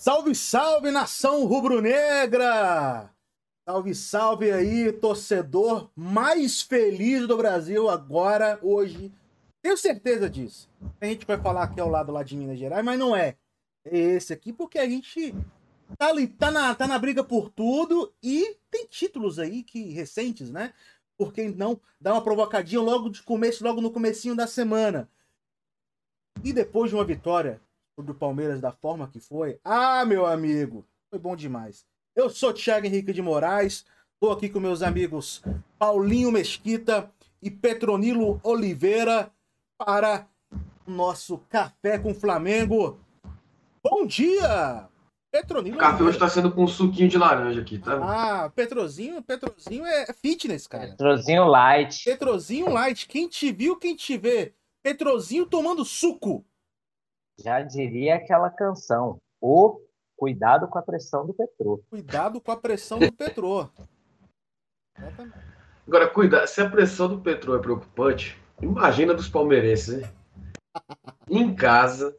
Salve, salve, nação rubro-negra! Salve, salve aí, torcedor mais feliz do Brasil agora, hoje. Tenho certeza disso. A gente vai falar aqui ao lado lá de Minas Gerais, mas não é. É esse aqui, porque a gente tá ali, tá na, tá na briga por tudo e tem títulos aí que recentes, né? Por que não dar uma provocadinha logo de começo, logo no comecinho da semana? E depois de uma vitória do Palmeiras da forma que foi, ah, meu amigo, foi bom demais. Eu sou Thiago Henrique de Moraes, estou aqui com meus amigos Paulinho Mesquita e Petronilo Oliveira para o nosso Café com Flamengo. Bom dia! Petronilo. O café hoje está sendo com um suquinho de laranja aqui, tá? Ah, Petrozinho, Petrozinho é fitness, cara. Petrozinho light. Petrozinho light. Quem te viu, quem te vê. Petrozinho tomando suco. Já diria aquela canção. O cuidado com a pressão do Petrô. Cuidado com a pressão do Petrô. Agora, cuida, se a pressão do Petrô é preocupante, imagina dos palmeirenses, hein? em casa,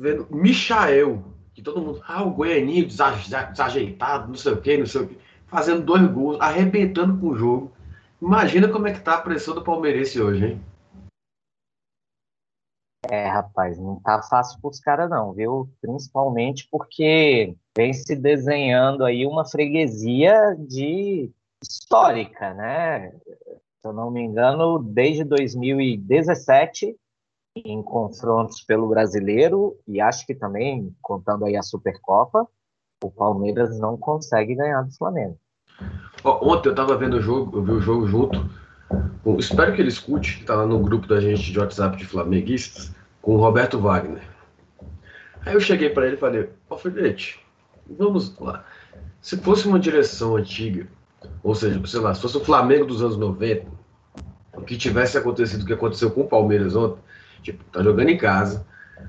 vendo Michael, que todo mundo, ah, o Goianinho desajeitado, não sei o quê, não sei o quê, fazendo dois gols, arrebentando com o jogo. Imagina como é que tá a pressão do palmeirense hoje, hein? É, rapaz, não tá fácil pros caras não, viu? Principalmente porque vem se desenhando aí uma freguesia de histórica, né? Se eu não me engano, desde 2017, em confrontos pelo brasileiro, e acho que também, contando aí a Supercopa, o Palmeiras não consegue ganhar do Flamengo. Ontem eu tava vendo o jogo, eu vi o jogo junto Bom, espero que ele escute, está lá no grupo da gente de WhatsApp de flamenguistas, com o Roberto Wagner. Aí eu cheguei para ele e falei, Alfredete, vamos lá. Se fosse uma direção antiga, ou seja, sei lá, se fosse o Flamengo dos anos 90, o que tivesse acontecido o que aconteceu com o Palmeiras ontem, tipo, tá jogando em casa,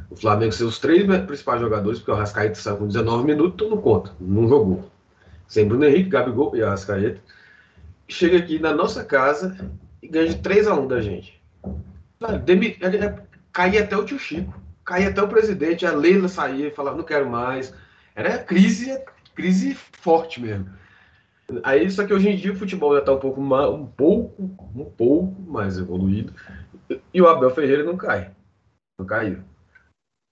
o Flamengo seus três principais jogadores, porque o Arrascaeta saiu com 19 minutos, então não conta, não jogou. Sem Bruno Henrique, Gabigol e Arrascaeta chega aqui na nossa casa e ganha de 3 a 1 da gente. Demi, caía até o tio Chico, caía até o presidente, a Leila saía e falava, não quero mais. Era crise, crise forte mesmo. Aí, só que hoje em dia o futebol já está um pouco, um pouco, um pouco mais evoluído. E o Abel Ferreira não cai. Não caiu.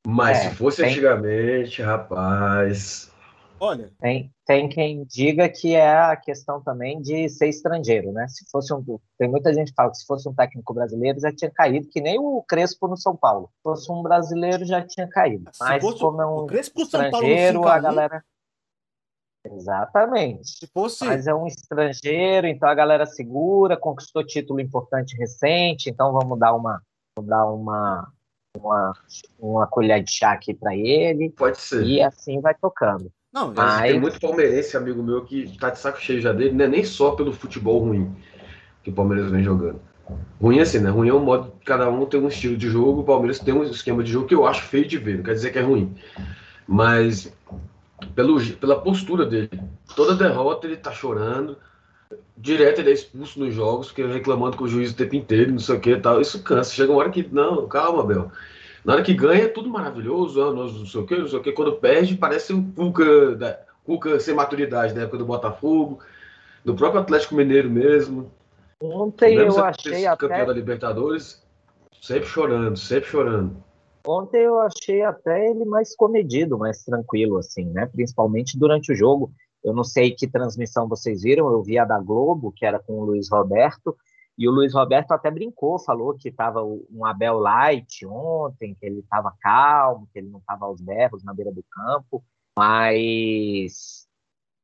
Mas é, se fosse tem... antigamente, rapaz, Olha. Tem, tem quem diga que é a questão também de ser estrangeiro, né? Se fosse um. Tem muita gente que fala que se fosse um técnico brasileiro já tinha caído, que nem o Crespo no São Paulo. Se fosse um brasileiro já tinha caído. Se Mas como é um estrangeiro, a galera. Exatamente. Se fosse... Mas é um estrangeiro, então a galera segura, conquistou título importante recente, então vamos dar uma, vamos dar uma, uma, uma colher de chá aqui para ele. Pode ser. E assim vai tocando. Não, mas... tem muito palmeirense, amigo meu, que tá de saco cheio já dele, não é nem só pelo futebol ruim que o Palmeiras vem jogando. Ruim assim, né? Ruim é um modo cada um tem um estilo de jogo, o Palmeiras tem um esquema de jogo que eu acho feio de ver, não quer dizer que é ruim. Mas pelo, pela postura dele, toda derrota ele tá chorando, direto ele é expulso nos jogos, porque reclamando com o juiz o tempo inteiro, não sei o que e tal. Isso cansa. Chega uma hora que, não, calma, Bel. Na hora que ganha, é tudo maravilhoso, ah, não sei o que, não sei o que. Quando perde, parece o Cuca, da, Cuca sem maturidade, da época do Botafogo, do próprio Atlético Mineiro mesmo. Ontem eu achei até... campeão da Libertadores, sempre chorando, sempre chorando. Ontem eu achei até ele mais comedido, mais tranquilo, assim, né? Principalmente durante o jogo. Eu não sei que transmissão vocês viram, eu vi a da Globo, que era com o Luiz Roberto, e o Luiz Roberto até brincou, falou que estava um Abel Light ontem, que ele estava calmo, que ele não estava aos berros na beira do campo, mas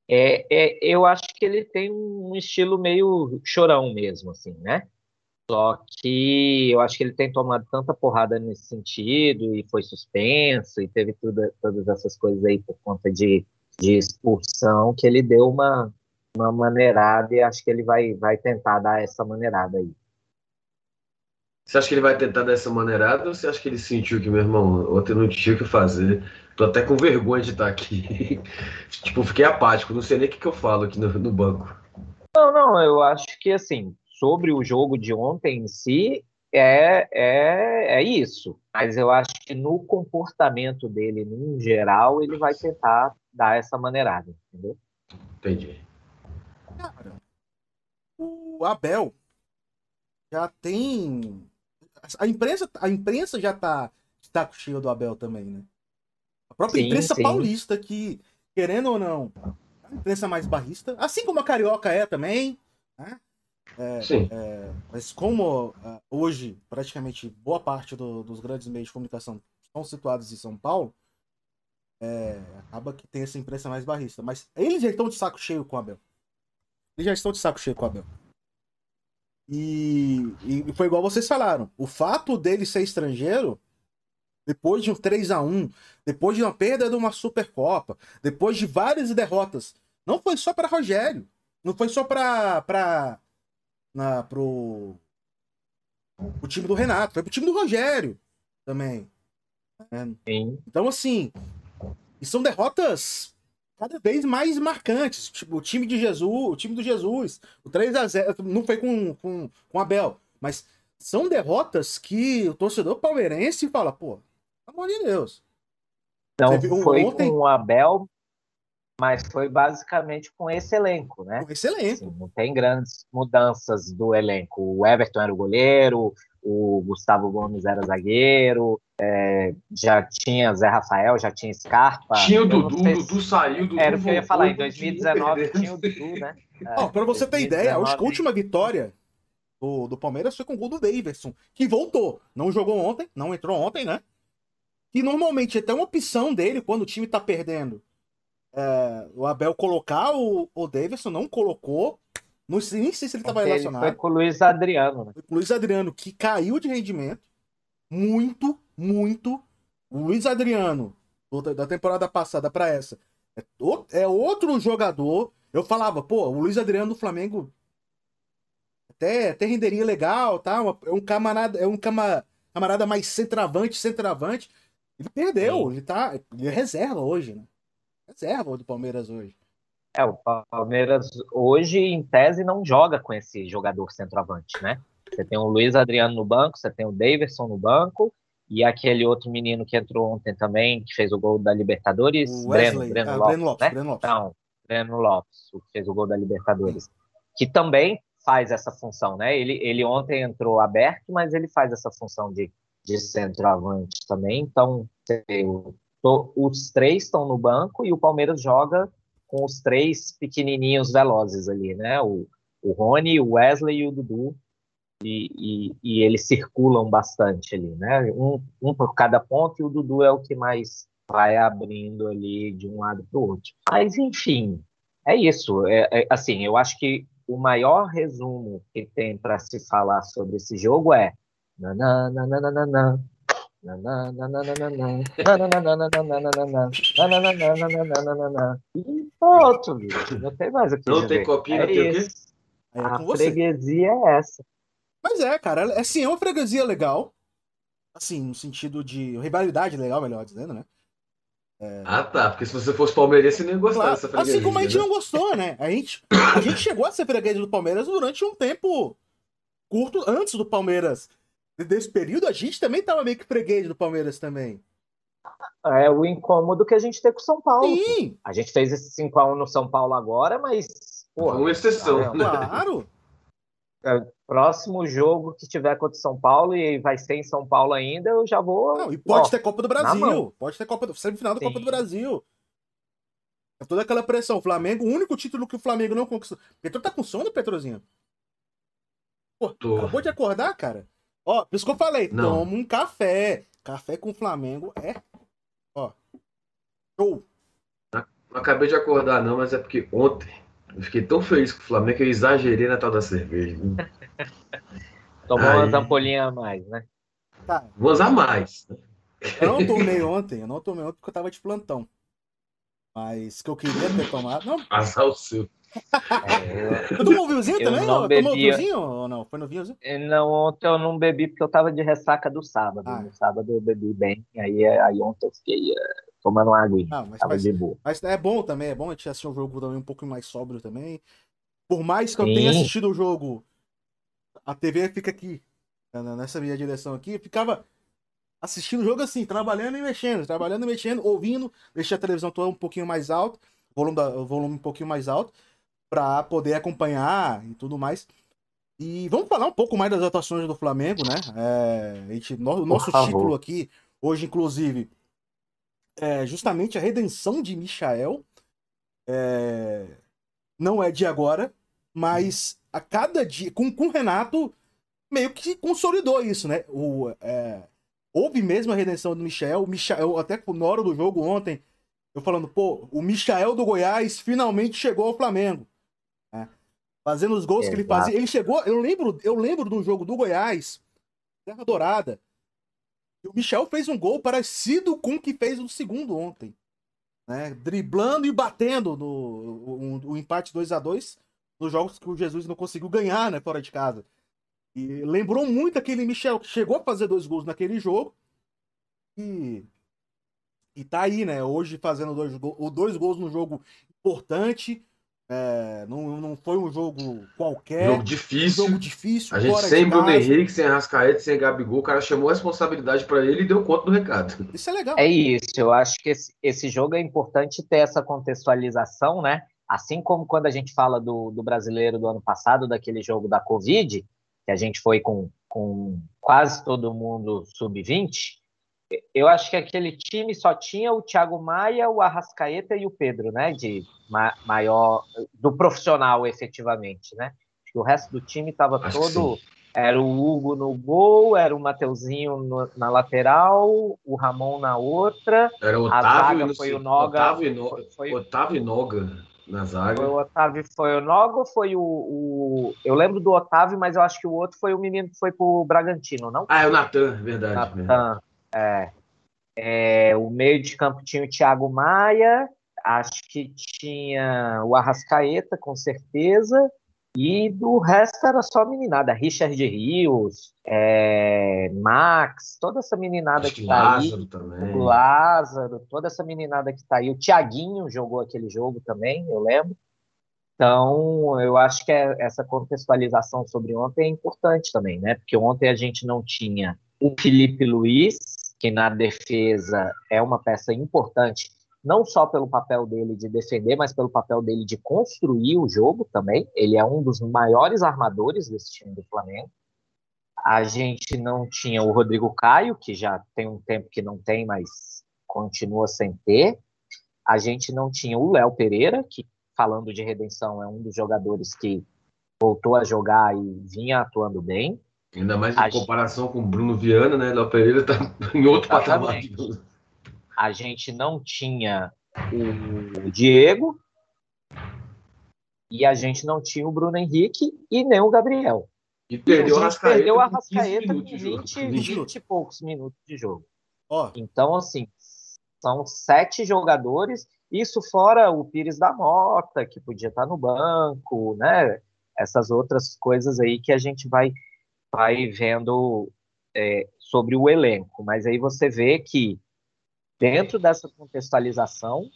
é, é, eu acho que ele tem um estilo meio chorão mesmo, assim, né? Só que eu acho que ele tem tomado tanta porrada nesse sentido e foi suspenso e teve tudo, todas essas coisas aí por conta de, de expulsão que ele deu uma, uma maneirada e acho que ele vai, vai tentar dar essa maneirada aí. Você acha que ele vai tentar dar essa maneirada ou você acha que ele sentiu que, meu irmão, ontem não tinha o que fazer? Tô até com vergonha de estar aqui. tipo, fiquei apático, não sei nem o que, que eu falo aqui no, no banco. Não, não, eu acho que assim, sobre o jogo de ontem em si, é, é, é isso. Mas eu acho que no comportamento dele, em geral, ele vai tentar dar essa maneirada, entendeu? Entendi. O Abel já tem. A imprensa, a imprensa já tá de saco cheio do Abel também, né? A própria Sim, imprensa sim. paulista, que, querendo ou não, é a imprensa mais barrista, assim como a carioca é também, né? Sim. Mas como ah, hoje, praticamente, boa parte do- dos grandes meios de comunicação estão situados em São Paulo, é, acaba que tem essa imprensa mais barrista. Mas eles já estão de saco cheio com o Abel. Eles já estão de saco cheio com o Abel. E, e foi igual vocês falaram. O fato dele ser estrangeiro, depois de um 3 a 1 depois de uma perda de uma Supercopa, depois de várias derrotas, não foi só para Rogério. Não foi só para para na pro o time do Renato, foi pro time do Rogério também. É, Sim. então, assim, e são derrotas cada vez mais marcantes. Tipo, o time de Jesus, o time do Jesus, o 3 a 0 não foi com, com, com Abel, mas são derrotas que o torcedor palmeirense fala, pô, pelo amor de Deus. Não viu foi ontem- com o Abel, mas foi basicamente com esse elenco, né? Excelente. Assim, não tem grandes mudanças do elenco. O Everton era o goleiro, o Gustavo Gomes era zagueiro, é, já tinha Zé Rafael, já tinha Scarpa. Tinha o Dudu, o se- Dudu saiu, Dudu Era o que eu ia falar, em o Dudu 2019 perdeu. tinha o Dudu, né? É, Ó, pra você ter ideia, a 2019 última vitória do, do Palmeiras foi com o gol do Daverson, que voltou. Não jogou ontem, não entrou ontem, né? E normalmente até uma opção dele, quando o time tá perdendo, é, o Abel colocar o, o Daverson, não colocou. Não sei, nem sei se ele tava Ele relacionado. foi com o Luiz Adriano, né? O Luiz Adriano, que caiu de rendimento. Muito, muito. O Luiz Adriano, da temporada passada pra essa, é, é outro jogador. Eu falava, pô, o Luiz Adriano do Flamengo até, até renderia legal, tá? É um camarada, é um cama- camarada mais centravante, centravante. Ele perdeu, Sim. ele tá. Ele é reserva hoje, né? Reserva do Palmeiras hoje. É, o Palmeiras hoje, em tese, não joga com esse jogador centroavante, né? Você tem o Luiz Adriano no banco, você tem o Daverson no banco, e aquele outro menino que entrou ontem também, que fez o gol da Libertadores, O Breno, Wesley, Breno ah, Lopes, Breno Lopes, né? Breno Lopes. Não, Breno Lopes, o que fez o gol da Libertadores, que também faz essa função, né? Ele, ele ontem entrou aberto, mas ele faz essa função de, de centroavante também. Então, eu tô- os três estão no banco e o Palmeiras joga com os três pequenininhos velozes ali, né? O, o Rony, o Wesley e o Dudu. E, e, e eles circulam bastante ali, né? Um, um por cada ponto e o Dudu é o que mais vai abrindo ali de um lado para o outro. Mas, enfim, é isso. É, é, assim, eu acho que o maior resumo que tem para se falar sobre esse jogo é nananana, e pronto, bicho, não tem mais o que Não tem copinha, É não tem o quê? é A freguesia é essa. Mas é, cara, é assim, é uma freguesia legal. Assim, no sentido de rivalidade legal, melhor dizendo, né? Ah, tá. Porque se você fosse palmeirense, você nem ia gostar Claro, dessa freguesia. assim como a gente né? não gostou, né? A gente, a gente chegou a ser freguês do Palmeiras durante um tempo curto antes do Palmeiras. Desse período, a gente também tava meio que freguês do Palmeiras também. É o incômodo que a gente tem com o São Paulo. Sim, A gente fez esse 5x1 no São Paulo agora, mas. Porra, uma exceção, né? claro. próximo jogo que tiver contra o São Paulo e vai ser em São Paulo ainda, eu já vou. Não, e pode ó, ter Copa do Brasil. Pode ter Copa do, semifinal da Sim. Copa do Brasil. É toda aquela pressão. O Flamengo, o único título que o Flamengo não conquistou. Petro tá com sono, Petrozinho? Pô, Tô. acabou de acordar, cara? Ó, por isso que eu falei, Não. toma um café. Café com Flamengo é. Ó. Show. Não acabei de acordar, não, mas é porque ontem eu fiquei tão feliz com o Flamengo que eu exagerei na tal da cerveja. Tomou Aí. umas ampolinhas a mais, né? Tá. Vou usar mais. né? Eu não tomei ontem, eu não tomei ontem porque eu tava de plantão. Mas que eu queria ter tomado. Não, Azar o seu. É, tu tomou um vinhozinho Eu também? não ó? Tomou um vinhozinho ou não? Foi no vinhozinho? eu não, ontem eu não bebi porque eu tava de ressaca do sábado. Ah. No sábado eu bebi bem, aí, aí ontem eu fiquei eh, tomando aguinha. Ah, mas, mas, de boa. mas é bom também, é bom a gente assistir um jogo também um pouco mais sóbrio também. Por mais que eu Sim. tenha assistido o jogo, a TV fica aqui. nessa minha direção aqui, ficava assistindo o jogo assim, trabalhando e mexendo, trabalhando e mexendo, ouvindo, deixei a televisão toda um pouquinho mais alto, volume, da, volume um pouquinho mais alto, para poder acompanhar e tudo mais. E vamos falar um pouco mais das atuações do Flamengo, né? É, a gente, no, nosso título aqui, hoje, inclusive, é justamente a redenção de Michael. É, não é de agora, mas a cada dia, com, com o Renato, meio que consolidou isso, né? O, é, houve mesmo a redenção do Michel. O Michel, até na hora do jogo ontem, eu falando, pô, o Michel do Goiás finalmente chegou ao Flamengo. Fazendo os gols que ele fazia. Ele chegou, eu lembro, eu lembro do jogo do Goiás, Terra Dourada. E o Michel fez um gol parecido com o que fez o segundo ontem. Né? Driblando e batendo no o, o empate 2 a 2 nos jogos que o Jesus não conseguiu ganhar, né, fora de casa. E lembrou muito aquele Michel que chegou a fazer dois gols naquele jogo. E e tá aí, né? Hoje fazendo dois, dois gols no jogo importante. É, não, não foi um jogo qualquer. Jogo difícil. Um jogo difícil. A gente sem Bruno Henrique, sem Arrascaeta, sem Gabigol, o cara chamou a responsabilidade para ele e deu conta do recado. Isso é legal. É isso. Eu acho que esse, esse jogo é importante ter essa contextualização, né? Assim como quando a gente fala do, do brasileiro do ano passado, daquele jogo da Covid, que a gente foi com, com quase todo mundo sub-20, eu acho que aquele time só tinha o Thiago Maia, o Arrascaeta e o Pedro, né? De ma maior do profissional, efetivamente, né? Acho que o resto do time estava todo. Era o Hugo no gol, era o Mateuzinho no, na lateral, o Ramon na outra. Era o Otávio, a foi o Noga. Otávio, no, foi, Otávio e Noga na zaga. Foi o Otávio foi o Noga ou foi o, o, Eu lembro do Otávio, mas eu acho que o outro foi o menino que foi pro Bragantino, não? Ah, é o Natan, verdade. Natan. É. é. o meio de campo tinha o Thiago Maia, acho que tinha o Arrascaeta, com certeza, e do resto era só meninada. Richard Rios, é, Max, toda essa meninada acho que tá Lázaro aí. Também. O Lázaro, toda essa meninada que tá aí. O Thiaguinho jogou aquele jogo também, eu lembro. Então, eu acho que é, essa contextualização sobre ontem é importante também, né? Porque ontem a gente não tinha o Felipe Luiz, que na defesa é uma peça importante, não só pelo papel dele de defender, mas pelo papel dele de construir o jogo também. Ele é um dos maiores armadores desse time do Flamengo. A gente não tinha o Rodrigo Caio, que já tem um tempo que não tem, mas continua sem ter. A gente não tinha o Léo Pereira, que, falando de redenção, é um dos jogadores que voltou a jogar e vinha atuando bem. Ainda mais em a comparação gente... com o Bruno Viana, né? Léo Pereira está em outro Exatamente. patamar. A gente não tinha o Diego e a gente não tinha o Bruno Henrique e nem o Gabriel. E perdeu, a Rascaeta perdeu a Rascaeta 20, 20, 20 e poucos minutos de jogo. Oh. Então, assim, são sete jogadores, isso fora o Pires da Mota, que podia estar no banco, né? Essas outras coisas aí que a gente vai vai vendo é, sobre o elenco, mas aí você vê que dentro dessa contextualização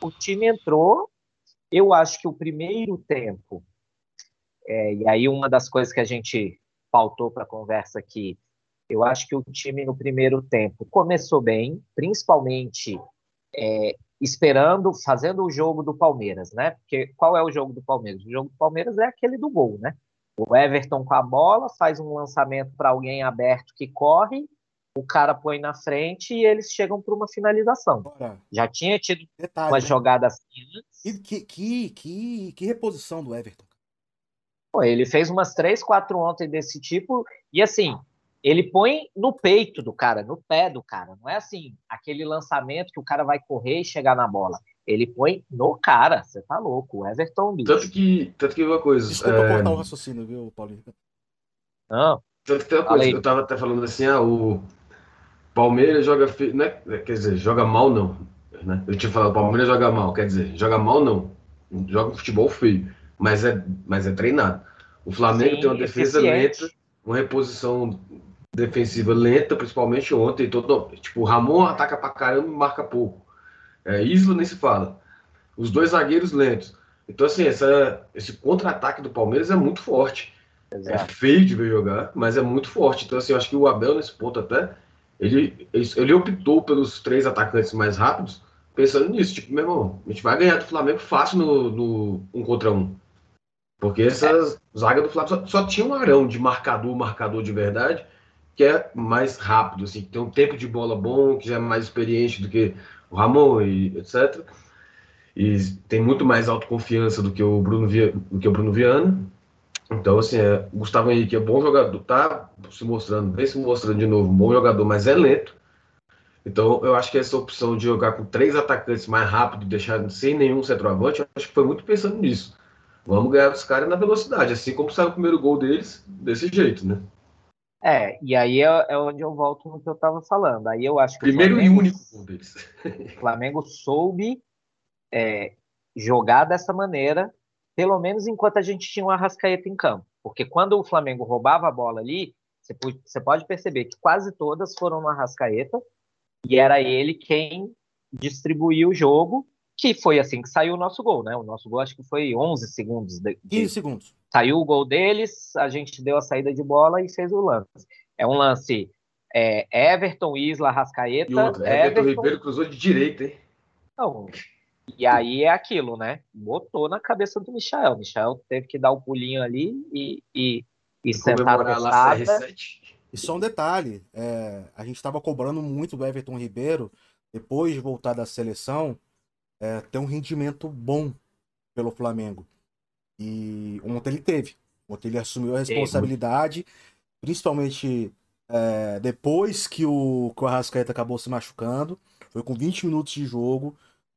o time entrou. Eu acho que o primeiro tempo, é, e aí uma das coisas que a gente pautou para a conversa aqui, eu acho que o time no primeiro tempo começou bem, principalmente é, esperando, fazendo o jogo do Palmeiras, né? Porque qual é o jogo do Palmeiras? O jogo do Palmeiras é aquele do gol, né? O Everton com a bola faz um lançamento para alguém aberto que corre, o cara põe na frente e eles chegam para uma finalização. Bora. Já tinha tido Detalhe, uma né? jogada assim antes. Que, que, que, que reposição do Everton. Pô, ele fez umas três, quatro ontem desse tipo, e assim, ele põe no peito do cara, no pé do cara. Não é assim, aquele lançamento que o cara vai correr e chegar na bola. Ele põe no cara, você tá louco. O Everton, bicho. Tanto que, tanto que uma coisa. Desculpa é... cortar o raciocínio, viu, Paulinho? Não. Tanto que tem uma coisa, eu tava até falando assim, ah, o Palmeiras joga. Fe... Né? Quer dizer, joga mal não. Né? Eu tinha falado, o Palmeiras joga mal, quer dizer, joga mal não. Joga um futebol feio, mas é, mas é treinado. O Flamengo Sim, tem uma defesa eficiente. lenta, uma reposição defensiva lenta, principalmente ontem. Todo, tipo, o Ramon ataca pra caramba e marca pouco. É, Isla nem se fala. Os dois zagueiros lentos. Então, assim, essa, esse contra-ataque do Palmeiras é muito forte. Exato. É feio de ver jogar, mas é muito forte. Então, assim, eu acho que o Abel, nesse ponto até, ele, ele optou pelos três atacantes mais rápidos, pensando nisso. Tipo, meu irmão, a gente vai ganhar do Flamengo fácil no, no um contra um. Porque essa é. zaga do Flamengo só, só, tinha um arão de marcador, marcador de verdade, que é mais rápido, assim, que tem um tempo de bola bom, que já é mais experiente do que o Ramon e etc. E tem muito mais autoconfiança do que o Bruno, Via, do que o Bruno Viana. Então, assim, é, o Gustavo Henrique é bom jogador, tá se mostrando, vem se mostrando de novo, um bom jogador, mas é lento. Então, eu acho que essa opção de jogar com três atacantes mais rápido, deixar sem nenhum centroavante, eu acho que foi muito pensando nisso. Vamos ganhar os caras na velocidade, assim como saiu o primeiro gol deles, desse jeito, né? É, e aí é, é onde eu volto no que eu estava falando. Aí eu acho que primeiro Flamengo, e único deles. o Flamengo soube é, jogar dessa maneira pelo menos enquanto a gente tinha um Arrascaeta em campo. Porque quando o Flamengo roubava a bola ali, você pode perceber que quase todas foram no Arrascaeta, e era ele quem distribuía o jogo, que foi assim que saiu o nosso gol, né? O nosso gol acho que foi 11 segundos. De, 15 segundos. Saiu o gol deles, a gente deu a saída de bola e fez o lance. É um lance é, Everton, Isla, Arrascaeta. E outro, Everton, Everton Ribeiro cruzou de direita, hein? Não, e aí é aquilo, né? Botou na cabeça do Michel. Michel teve que dar o um pulinho ali e, e, e sentar na E só um detalhe: é, a gente estava cobrando muito do Everton Ribeiro, depois de voltar da seleção, é, ter um rendimento bom pelo Flamengo. E ontem ele teve. Ontem ele assumiu a responsabilidade, principalmente é, depois que o, que o Arrascaeta acabou se machucando. Foi com 20 minutos de jogo.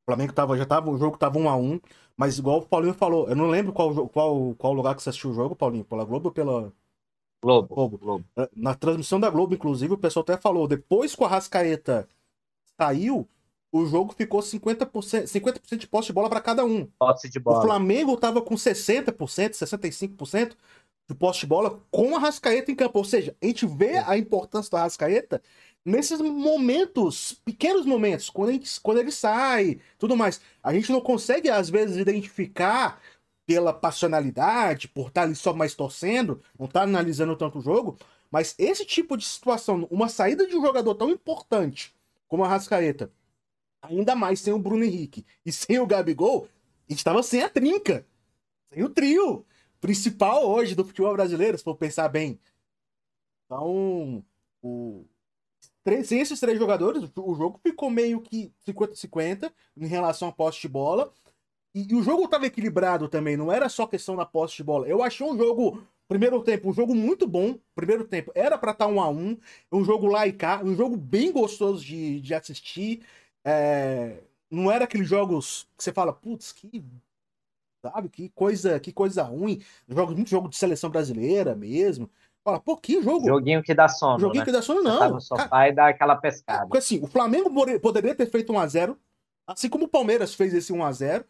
O Flamengo tava, já tava, o jogo tava 1 a 1 mas igual o Paulinho falou, eu não lembro qual, qual, qual lugar que você assistiu o jogo, Paulinho, pela Globo ou pela. Globo. Globo. Globo. Na transmissão da Globo, inclusive, o pessoal até falou, depois que o Arrascaeta saiu, o jogo ficou 50%, 50 de posse de bola para cada um. Posse de bola. O Flamengo tava com 60%, 65% de posse de bola com a Arrascaeta em campo. Ou seja, a gente vê a importância do Arrascaeta nesses momentos, pequenos momentos, quando, gente, quando ele sai, tudo mais. A gente não consegue, às vezes, identificar pela passionalidade, por estar ali só mais torcendo, não estar tá analisando tanto o jogo, mas esse tipo de situação, uma saída de um jogador tão importante como a Rascaeta, ainda mais sem o Bruno Henrique e sem o Gabigol, a gente estava sem a trinca, sem o trio principal hoje do futebol brasileiro, se for pensar bem. Então, o, sem esses três jogadores, o jogo ficou meio que 50-50 em relação à posse de bola. E, e, o jogo estava equilibrado também, não era só questão da posse de bola. Eu achei um jogo, primeiro tempo, um jogo muito bom. Primeiro tempo era para estar tá um a um, um jogo lá e cá, um jogo bem gostoso de, de assistir. É, não era aqueles jogos que você fala, putz, que sabe, que coisa, que coisa ruim. Jogos muito jogo de seleção brasileira mesmo. Fala, pô, que jogo. Joguinho que dá sono. Joguinho né? que dá sono, não. Tá no sofá Cara, e dá aquela pescada. Porque assim, o Flamengo poderia ter feito 1x0, assim como o Palmeiras fez esse 1x0.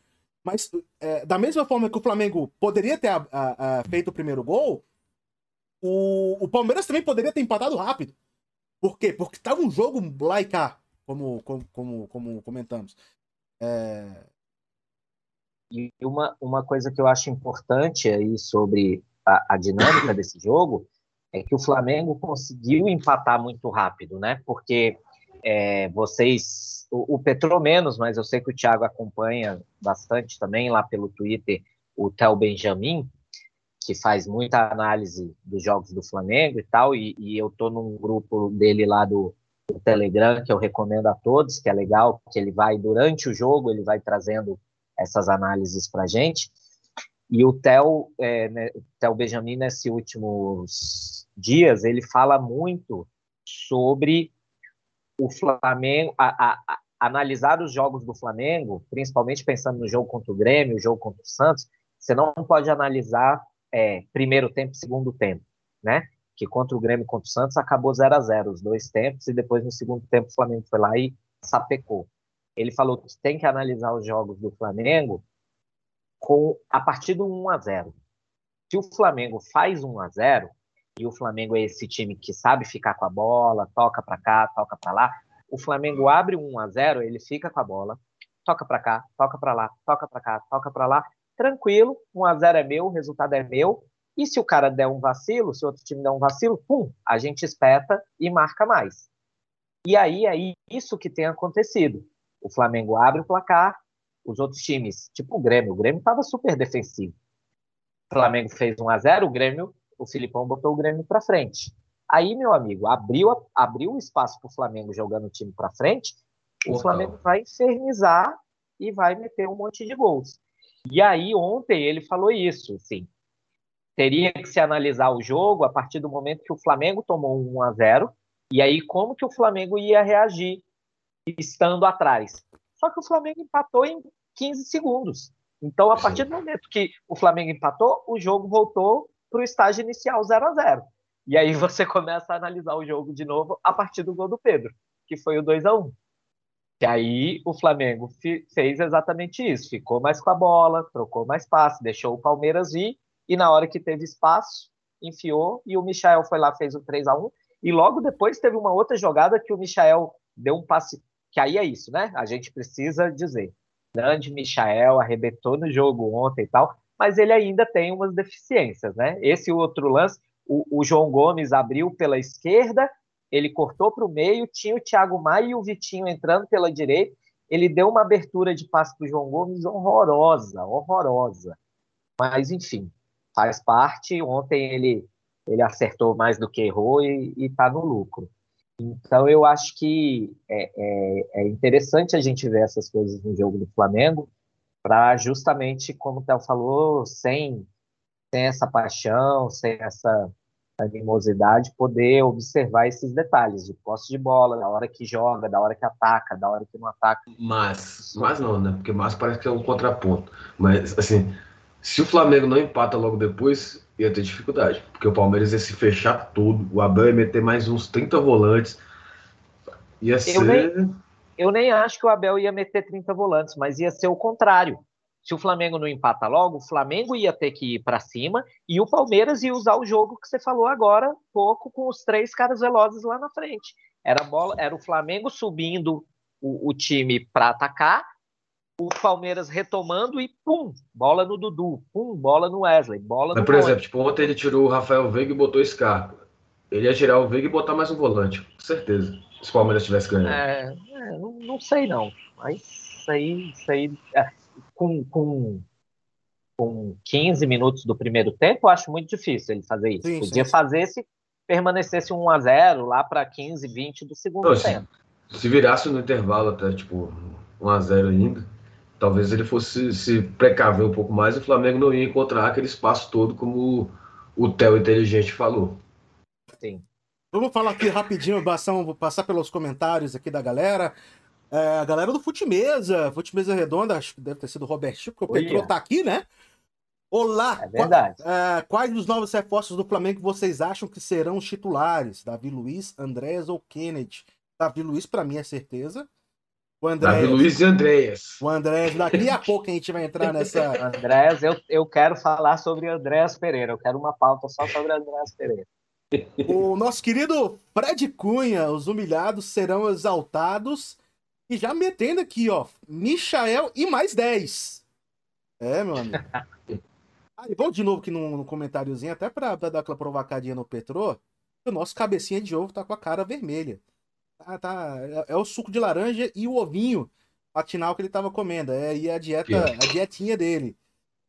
Mas é, da mesma forma que o Flamengo poderia ter a, a, a, feito o primeiro gol, o, o Palmeiras também poderia ter empatado rápido. Por quê? Porque tava um jogo lá e cá, como, como, como, como comentamos. É... E uma, uma coisa que eu acho importante aí sobre a, a dinâmica desse jogo é que o Flamengo conseguiu empatar muito rápido, né? Porque é, vocês, o, o Petro menos, mas eu sei que o Thiago acompanha bastante também lá pelo Twitter o Theo Benjamin, que faz muita análise dos jogos do Flamengo e tal, e, e eu tô num grupo dele lá do, do, Telegram que eu recomendo a todos, que é legal, porque ele vai durante o jogo ele vai trazendo essas análises para gente. E o Theo, é, né, Theo Benjamin, nesses últimos dias, ele fala muito sobre o Flamengo, a, a, a, analisar os jogos do Flamengo, principalmente pensando no jogo contra o Grêmio, o jogo contra o Santos, você não pode analisar é, primeiro tempo segundo tempo, né? Que contra o Grêmio e contra o Santos acabou 0 a 0 os dois tempos, e depois no segundo tempo o Flamengo foi lá e sapecou. Ele falou que tem que analisar os jogos do Flamengo com a partir do 1 a 0. Se o Flamengo faz 1 a 0 e o Flamengo é esse time que sabe ficar com a bola, toca para cá, toca para lá, o Flamengo abre 1 a 0, ele fica com a bola, toca para cá, toca para lá, toca para cá, toca para lá, tranquilo, 1 a 0 é meu, o resultado é meu. E se o cara der um vacilo, se o outro time der um vacilo, pum, a gente espeta e marca mais. E aí é isso que tem acontecido. O Flamengo abre o placar, os outros times, tipo o Grêmio, o Grêmio estava super defensivo. O Flamengo fez 1 a 0 o Grêmio, o Filipão botou o Grêmio para frente. Aí, meu amigo, abriu, abriu o espaço para o Flamengo jogando o time para frente, o Flamengo vai infernizar e vai meter um monte de gols. E aí, ontem, ele falou isso, assim, teria que se analisar o jogo a partir do momento que o Flamengo tomou um 1 a 0 e aí como que o Flamengo ia reagir estando atrás. Só que o Flamengo empatou em 15 segundos. Então, a partir do momento que o Flamengo empatou, o jogo voltou para o estágio inicial 0 a 0 E aí você começa a analisar o jogo de novo a partir do gol do Pedro, que foi o 2 a 1 que aí o Flamengo fez exatamente isso, ficou mais com a bola, trocou mais passe, deixou o Palmeiras ir, e na hora que teve espaço, enfiou, e o Michael foi lá, fez o 3 a 1 e logo depois teve uma outra jogada que o Michael deu um passe, que aí é isso, né? A gente precisa dizer. Grande Michael arrebentou no jogo ontem e tal, mas ele ainda tem umas deficiências, né? Esse outro lance, o, o João Gomes abriu pela esquerda ele cortou para o meio, tinha o Thiago Maia e o Vitinho entrando pela direita. Ele deu uma abertura de passe para o João Gomes horrorosa, horrorosa. Mas, enfim, faz parte. Ontem ele, ele acertou mais do que errou e está no lucro. Então, eu acho que é, é, é, interessante a gente ver essas coisas no jogo do Flamengo, para justamente, como o Théo falou, sem, sem essa paixão, sem essa animosidade, poder observar esses detalhes de posse de bola, da hora que joga, da hora que ataca, da hora que não ataca. Mas, mas não, né? Porque mais parece que é um contraponto. Mas, assim, se o Flamengo não empata logo depois, ia ter dificuldade. Porque o Palmeiras ia se fechar tudo, o Abel ia meter mais uns 30 volantes. Ia eu ser. Nem, eu nem acho que o Abel ia meter 30 volantes, mas ia ser o contrário. Se o Flamengo não empata logo, o Flamengo ia ter que ir para cima e o Palmeiras ia usar o jogo que você falou agora, pouco com os três caras velozes lá na frente. Era bola, era o Flamengo subindo o, o time para atacar, o Palmeiras retomando e pum, bola no Dudu, pum, bola no Wesley, bola Mas, no por exemplo, tipo, ontem ele tirou o Rafael Veiga e botou o Scarpa. Ele ia tirar o Veiga e botar mais um volante, com certeza. Se o Palmeiras tivesse ganhando. É, é não, não, sei não. Mas isso aí, isso aí. É com, com, com 15 minutos do primeiro tempo, eu acho muito difícil ele fazer isso. Sim, Podia sim. fazer se permanecesse 1 a 0 lá para 15, 20 do segundo Não, tempo. Se, se, virasse no intervalo até tipo 1 a 0 ainda, talvez ele fosse se precaver um pouco mais e o Flamengo não ia encontrar aquele espaço todo como o Theo inteligente falou. Sim. Vamos falar aqui rapidinho, Bação, vou passar pelos comentários aqui da galera. É, a galera do Futimesa, Futimesa Redonda, acho que deve ter sido o Robertinho, porque o Petro tá aqui, né? Olá! É verdade. É, quais dos novos reforços do Flamengo vocês acham que serão os titulares? Davi Luiz, Andréas ou Kennedy? Davi Luiz, para mim, é certeza. O Andréas, Davi Luiz e Andréas. O Andréas, daqui a pouco a gente vai entrar nessa. Andréas, eu, eu quero falar sobre Andréas Pereira. Eu quero uma pauta só sobre Andréas Pereira. O nosso querido Fred Cunha, os humilhados serão exaltados e já metendo aqui, ó, Michael e mais 10. É, meu amigo. Aí, vamos de novo aqui no, no comentáriozinho, até pra, pra, dar aquela provocadinha no Petrô. O nosso cabecinha de ovo tá com a cara vermelha. Tá, tá, é, o suco de laranja e o ovinho matinal que ele tava comendo. É e a dieta, a dietinha dele.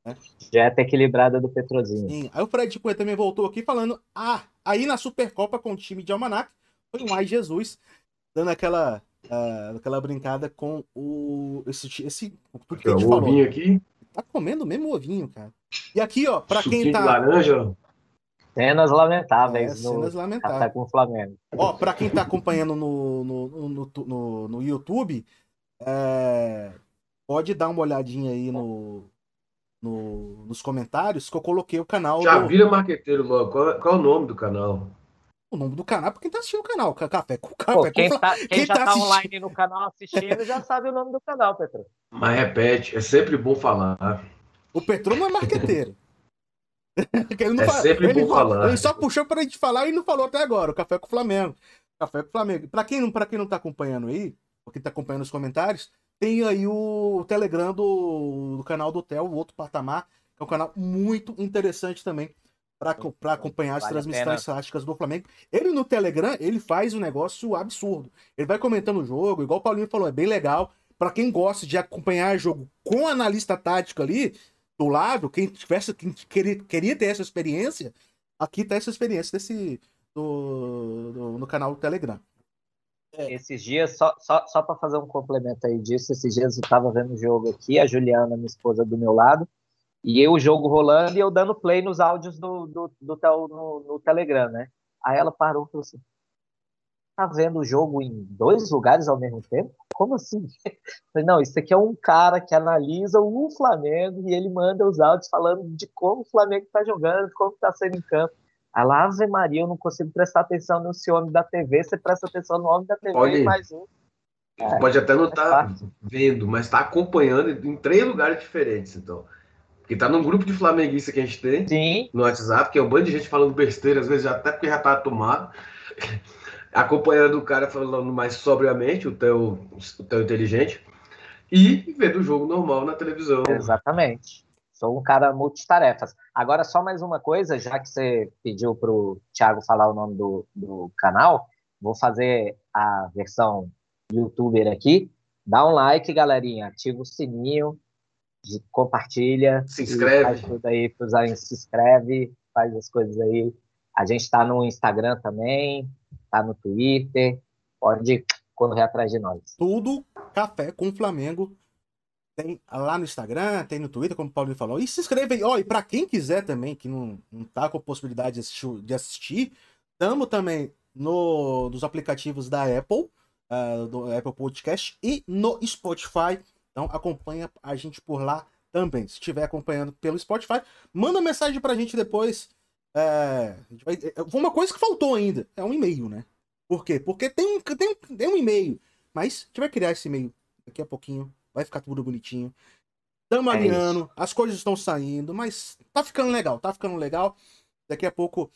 Né? Dieta equilibrada do Petrozinho. Sim. Aí o Fred Cunha também voltou aqui falando: Ah, aí na Supercopa com o time de Almanac foi um Ai Jesus, dando aquela uh, aquela brincada com o esse esse tudo que a gente o falou. ovinho aqui. Tá comendo o mesmo ovinho, cara. E aqui, ó, para quem tá laranja. Cenas lamentáveis. É, cenas lamentáveis. com o Flamengo. Ó, para quem tá acompanhando no, no, no, no, no YouTube, é, pode dar uma olhadinha aí no, no, nos comentários que eu coloquei o canal. Já do... vira marqueteiro logo. Qual, qual é o nome do canal? o nome do canal pra quem tá assistindo o canal. Café com Café Pô, quem, com... tá, quem, quem já tá, tá online no canal assistindo já sabe o nome do canal, Petro. Mas repete, é sempre bom falar. O Petro não é marqueteiro. é fala, sempre bom falar. Ele só puxou pra gente falar e não falou até agora. O Café com o Flamengo. Café com o Flamengo. Pra quem, pra quem não tá acompanhando aí, ou quem tá acompanhando os comentários, tem aí o Telegram do, do canal do Theo, o outro patamar, que é um canal muito interessante também para acompanhar as vale transmissões táticas do Flamengo. Ele no Telegram, ele faz um negócio absurdo. Ele vai comentando o jogo, igual o Paulinho falou, é bem legal. Para quem gosta de acompanhar jogo com analista tático ali do lado, quem tivesse quem queria, queria ter essa experiência, aqui tá essa experiência desse do, do no canal do Telegram. É. Esses dias, só, só, só para fazer um complemento aí disso, esses dias eu estava vendo o jogo aqui, a Juliana, minha esposa, do meu lado, e eu o jogo rolando e eu dando play nos áudios do, do, do, do no, no, Telegram, né? Aí ela parou e falou assim: tá vendo o jogo em dois lugares ao mesmo tempo? Como assim? Não, isso aqui é um cara que analisa o Flamengo e ele manda os áudios falando de como o Flamengo está jogando, como está sendo em campo. A Ave Maria, eu não consigo prestar atenção nesse homem da TV, você presta atenção no homem da TV Olha, mais um. É, pode até não estar tá vendo, mas está acompanhando em três lugares diferentes, então. Que tá num grupo de flamenguista que a gente tem Sim. no WhatsApp, que é um bando de gente falando besteira, às vezes até porque já tá tomado. Acompanhando o cara falando mais sobriamente, o teu, o teu inteligente. E vendo o jogo normal na televisão. Exatamente. Sou um cara multitarefas. Agora, só mais uma coisa, já que você pediu para o Thiago falar o nome do, do canal, vou fazer a versão youtuber aqui. Dá um like, galerinha. Ativa o sininho, compartilha. Se inscreve. Tudo aí pros se inscreve, faz as coisas aí. A gente está no Instagram também, está no Twitter. Pode correr atrás de nós. Tudo café com Flamengo. Tem lá no Instagram, tem no Twitter, como o Paulo falou. E se inscreve aí. Oh, e para quem quiser também, que não, não tá com a possibilidade de assistir, de assistir estamos também no, nos aplicativos da Apple, uh, do Apple Podcast e no Spotify. Então acompanha a gente por lá também. Se estiver acompanhando pelo Spotify, manda mensagem pra gente depois. É, vai, é, uma coisa que faltou ainda é um e-mail, né? Por quê? Porque tem um, tem um, tem um e-mail. Mas a gente vai criar esse e-mail daqui a pouquinho. Vai ficar tudo bonitinho. Estamos é alinhando, as coisas estão saindo, mas tá ficando legal, tá ficando legal. Daqui a pouco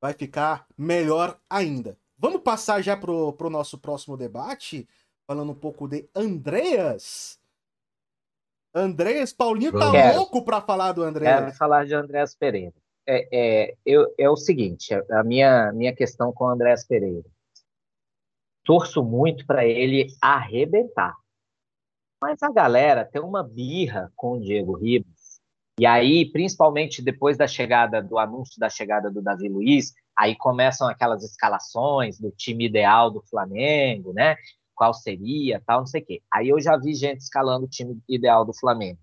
vai ficar melhor ainda. Vamos passar já pro, pro nosso próximo debate, falando um pouco de Andreas. Andréas, Paulinho tá quero, louco para falar do Andréas. Quero falar de Andréas Pereira. É, é, eu, é o seguinte, a minha, minha questão com o Andréas Pereira. Torço muito para ele arrebentar. Mas a galera tem uma birra com o Diego Ribas. E aí, principalmente depois da chegada, do anúncio da chegada do Davi Luiz, aí começam aquelas escalações do time ideal do Flamengo, né? qual seria, tal, não sei o quê. Aí eu já vi gente escalando o time ideal do Flamengo.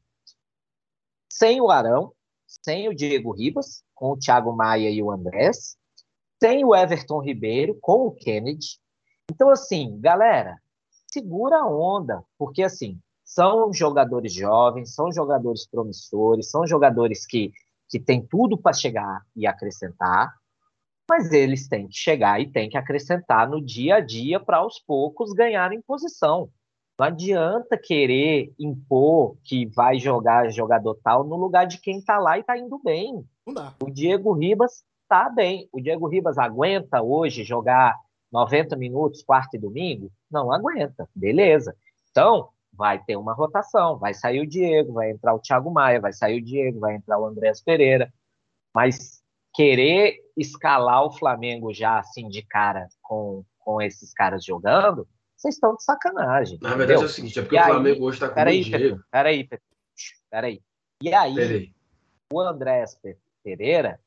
Sem o Arão, sem o Diego Ribas, com o Thiago Maia e o Andrés, sem o Everton Ribeiro, com o Kennedy. Então, assim, galera, segura a onda, porque, assim, são jogadores jovens, são jogadores promissores, são jogadores que, que têm tudo para chegar e acrescentar, mas eles têm que chegar e têm que acrescentar no dia a dia para aos poucos ganharem posição. Não adianta querer impor que vai jogar jogador tal no lugar de quem está lá e está indo bem. O Diego Ribas está bem. O Diego Ribas aguenta hoje jogar 90 minutos, quarto e domingo? Não aguenta. Beleza. Então, vai ter uma rotação. Vai sair o Diego, vai entrar o Thiago Maia, vai sair o Diego, vai entrar o Andrés Pereira. Mas querer escalar o Flamengo já assim de cara com, com esses caras jogando, vocês estão de sacanagem. Na verdade é o seguinte, é porque e o Flamengo aí, hoje está com peraí, o Diego. Peraí, peraí. E aí, peraí. o Andrés Pereira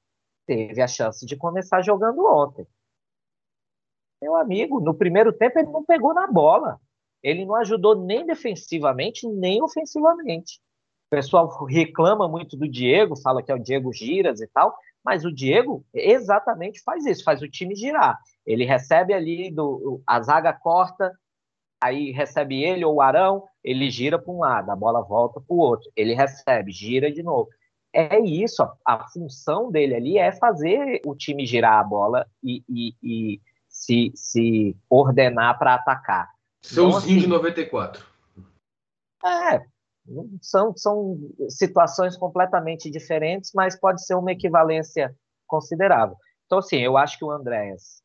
teve a chance de começar jogando ontem. Meu amigo, no primeiro tempo ele não pegou na bola. Ele não ajudou nem defensivamente, nem ofensivamente. O pessoal reclama muito do Diego, fala que é o Diego Giras e tal, mas o Diego exatamente faz isso, faz o time girar. Ele recebe ali, do, a zaga corta, aí recebe ele ou o Arão, ele gira para um lado, a bola volta para o outro. Ele recebe, gira de novo. É isso, a, a, função dele ali é fazer o time girar a bola e, e, e se, se ordenar para atacar. Seuzinho então, assim, de 94. É, são, são situações completamente diferentes, mas pode ser uma equivalência considerável. Então, assim, eu acho que o Andréas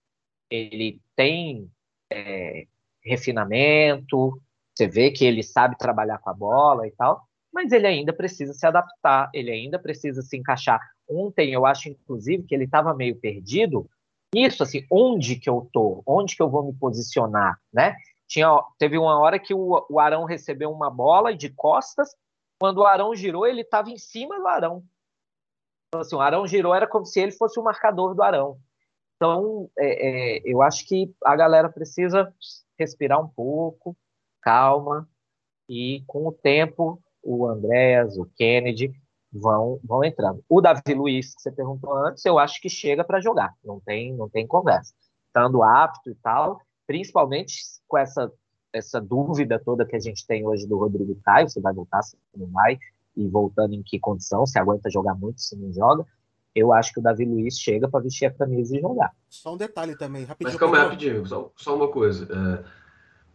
ele tem é, refinamento, você vê que ele sabe trabalhar com a bola e tal, mas ele ainda precisa se adaptar, ele ainda precisa se encaixar. Ontem eu acho, inclusive, que ele estava meio perdido. Isso, assim, onde que eu tô? Onde que eu vou me posicionar, né? Tinha, teve uma hora que o, o Arão recebeu uma bola de costas, quando o Arão girou, ele estava em cima do Arão. Então, assim, o Arão girou, era como se ele fosse o marcador do Arão. Então, é, é, eu acho que a galera precisa respirar um pouco, calma, e com o tempo, o Andréas, o Kennedy vão, vão entrando. O Davi Luiz, que você perguntou antes, eu acho que chega para jogar, não tem, não tem conversa. Estando apto e tal, principalmente com essa, essa dúvida toda que a gente tem hoje do Rodrigo Caio, se vai voltar, se não vai, e voltando em que condição, se aguenta jogar muito, se não joga. Eu acho que o Davi Luiz chega para vestir a camisa e jogar. Só um detalhe também, rapidinho. Mas calma aí, rapidinho, só, só uma coisa. É,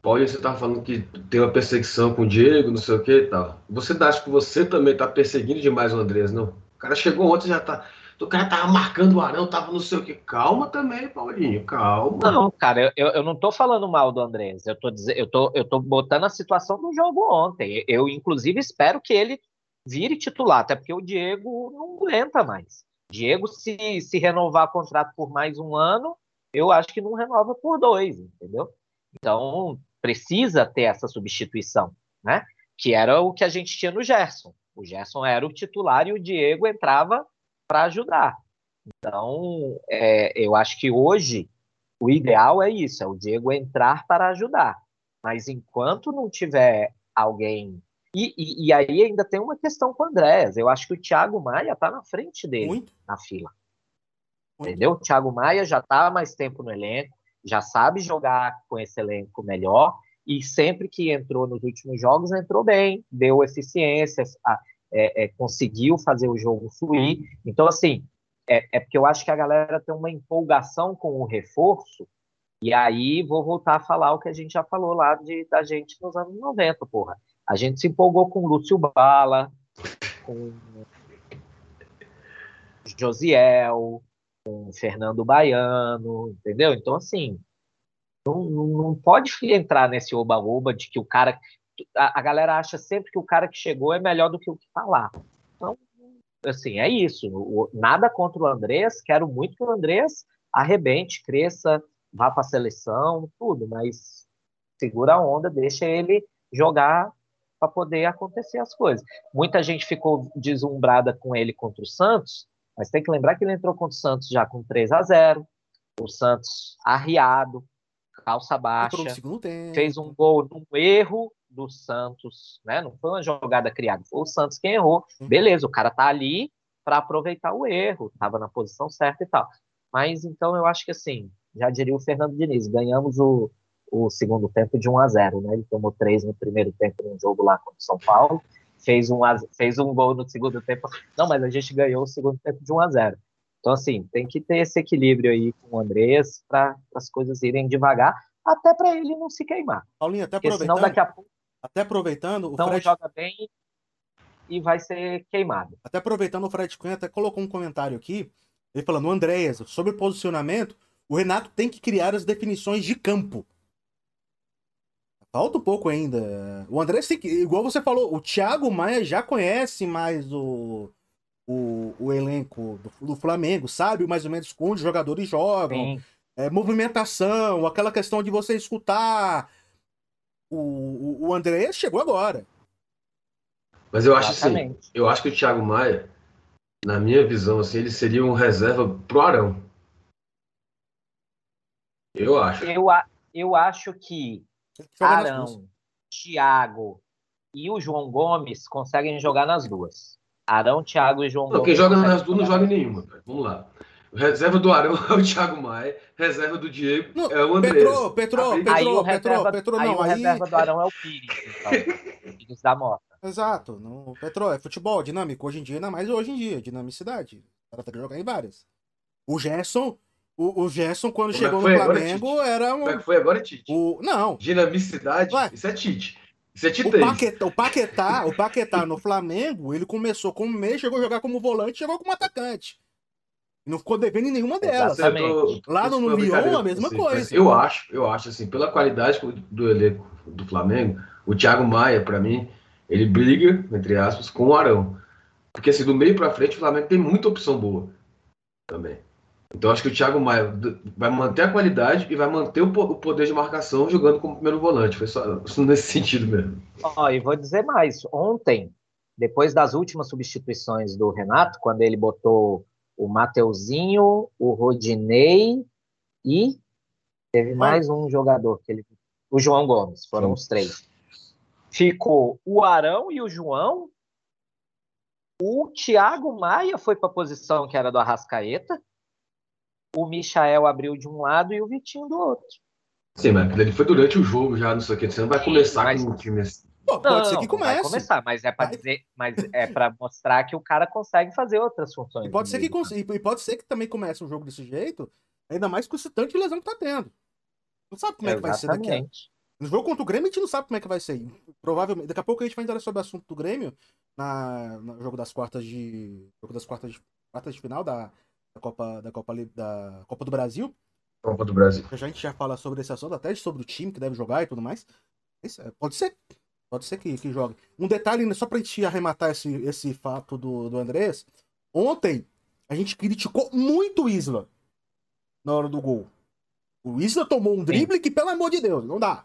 Paulo, você estava falando que tem uma perseguição com o Diego, não sei o que e tal. Você acha que você também está perseguindo demais o Andrés, não? O cara chegou ontem já tá. O cara tava marcando o Arão, tava não sei o que. Calma também, Paulinho, calma. Não, cara, eu, eu não tô falando mal do Andrés. Eu tô, dizendo, eu, tô, eu tô botando a situação do jogo ontem. Eu, inclusive, espero que ele vire titular, até porque o Diego não aguenta mais. Diego, se, se renovar contrato por mais um ano, eu acho que não renova por dois, entendeu? Então, precisa ter essa substituição, né? Que era o que a gente tinha no Gerson. O Gerson era o titular e o Diego entrava para ajudar. Então, é, eu acho que hoje o ideal é isso, é o Diego entrar para ajudar. Mas enquanto não tiver alguém e, e, e, aí ainda tem uma questão com o Andréas. Eu acho que o Thiago Maia está na frente dele Muito. na fila. Muito. Entendeu? O Thiago Maia já está há mais tempo no elenco, já sabe jogar com esse elenco melhor, e sempre que entrou nos últimos jogos, entrou bem, deu eficiência, é, é, conseguiu fazer o jogo fluir. Então, assim, é, é porque eu acho que a galera tem uma empolgação com o reforço, e aí vou voltar a falar o que a gente já falou lá de, da gente nos anos 90, porra. A gente se empolgou com Lúcio Bala, com Josiel, com Fernando Baiano, entendeu? Então, assim, não, não pode entrar nesse oba-oba de que o cara. A, a, galera acha sempre que o cara que chegou é melhor do que o que está lá. Então, assim, é isso. Nada contra o Andrés, quero muito que o Andrés arrebente, cresça, vá para a seleção, tudo, mas segura a onda, deixa ele jogar para poder acontecer as coisas. Muita gente ficou deslumbrada com ele contra o Santos, mas tem que lembrar que ele entrou contra o Santos já com 3 a 0 o Santos arriado, calça baixa, fez um gol num erro do Santos, né? Não foi uma jogada criada, foi o Santos quem errou. Uhum. Beleza, o cara tá ali para aproveitar o erro, estava na posição certa e tal. Mas então eu acho que assim, já diria o Fernando Diniz, ganhamos o, o segundo tempo de 1 a 0 né? Ele tomou três no primeiro tempo num jogo lá contra o São Paulo, fez um, fez um gol no segundo tempo. Não, mas a gente ganhou o segundo tempo de 1 a 0 Então, assim, tem que ter esse equilíbrio aí com o Andrés para as coisas irem devagar, até para ele não se queimar. Paulinho, até aproveitando, senão daqui a pouco. Até aproveitando, o não Fred... joga bem e vai ser queimado. Até aproveitando, o Fred Cunha até colocou um comentário aqui, ele falando, Andréas, sobre posicionamento, o Renato tem que criar as definições de campo. Falta um pouco ainda. O André, igual você falou, o Thiago Maia já conhece mais o, o, o elenco do, do, Flamengo, sabe mais ou menos onde os jogadores jogam. É, movimentação, aquela questão de você escutar. O, o, o André chegou agora. Mas eu acho assim, eu acho que o Thiago Maia, na minha visão, assim, ele seria um reserva pro Arão. Eu acho. Eu, eu acho que Arão, Thiago e o João Gomes conseguem jogar nas duas. Arão, Thiago e João não, Gomes. Quem joga nas duas não joga em nenhuma. Vamos lá. Reserva do Arão é o Thiago Maia, reserva do Diego não, é o André. Petro, Petro, Petro, aí o reserva, Petro, não. Aí, o reserva do Arão é o Pires, então. Pires da Mota. Exato. No, Petro, é futebol dinâmico. Hoje em dia, ainda mais hoje em dia, dinamicidade. O cara tem que jogar em várias. O Gerson, o, o Gerson, quando Como é chegou no Flamengo, agora, era um. Como é que foi agora, Tite? O... Não. Dinamicidade, Ué. isso é Tite. Isso é Tite. O Paquetá, o Paquetá, o Paquetá no Flamengo, ele começou como meio, chegou a jogar como volante, chegou como atacante. Não ficou devendo em nenhuma delas. Exatamente. Lá no, no Lyon, a mesma assim, coisa. Eu acho, eu acho assim, pela qualidade do elenco do Flamengo, o Thiago Maia, para mim, ele briga, entre aspas, com o Arão. Porque assim, do meio para frente, o Flamengo tem muita opção boa também. Então acho que o Thiago Maia vai manter a qualidade e vai manter o poder de marcação jogando como primeiro volante. Foi só nesse sentido mesmo. Ó, e vou dizer mais. Ontem, depois das últimas substituições do Renato, quando ele botou o Mateuzinho, o Rodinei e teve mais um jogador que ele o João Gomes, foram Sim. os três. Ficou o Arão e o João. O Thiago Maia foi para a posição que era do Arrascaeta. O Michael abriu de um lado e o Vitinho do outro. Sim, mas ele foi durante o jogo já, não sei o que. Você não vai começar mas... com um time assim. Pô, pode não, ser que comece. Vai começar, mas é para dizer, mas é para mostrar que o cara consegue fazer outras funções. E pode ser que e pode ser que também comece um jogo desse jeito, ainda mais com esse tanto de lesão que tá tendo. Não sabe como é que vai ser daqui a... No jogo contra o Grêmio, a gente não sabe como é que vai ser. Provavelmente. Daqui a pouco a gente vai entrar sobre o assunto do Grêmio na, no jogo das quartas de. Jogo das quartas de, quartas de final da, Copa, da, Copa, da Copa do Brasil. Copa do Brasil. A gente já fala sobre esse assunto, até sobre o time que deve jogar e tudo mais. Isso, é, pode ser. Pode ser que, que jogue. Um detalhe, só pra gente arrematar esse, esse fato do, do Andrés. Ontem, a gente criticou muito o Isla na hora do gol. O Isla tomou um drible Sim. que, pelo amor de Deus, não dá.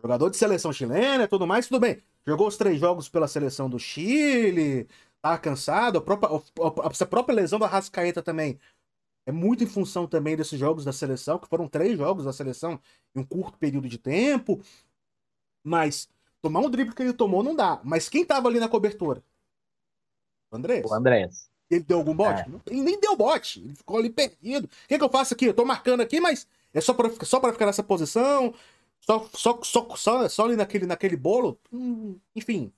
Jogador de seleção chilena e tudo mais, tudo bem. Jogou os três jogos pela seleção do Chile, tá cansado. A própria, a, a própria lesão da Rascaeta também é muito em função também desses jogos da seleção, que foram três jogos da seleção em um curto período de tempo. Mas tomar um drible que ele tomou não dá. Mas quem tava ali na cobertura? O Andrés. O Andrés. Ele deu algum bote? É. Ele nem deu bote. Ele ficou ali perdido. O que, que eu faço aqui? Eu tô marcando aqui, mas é só pra, só pra ficar nessa posição. Só, só, só, só, só ali naquele, naquele bolo. Hum, enfim.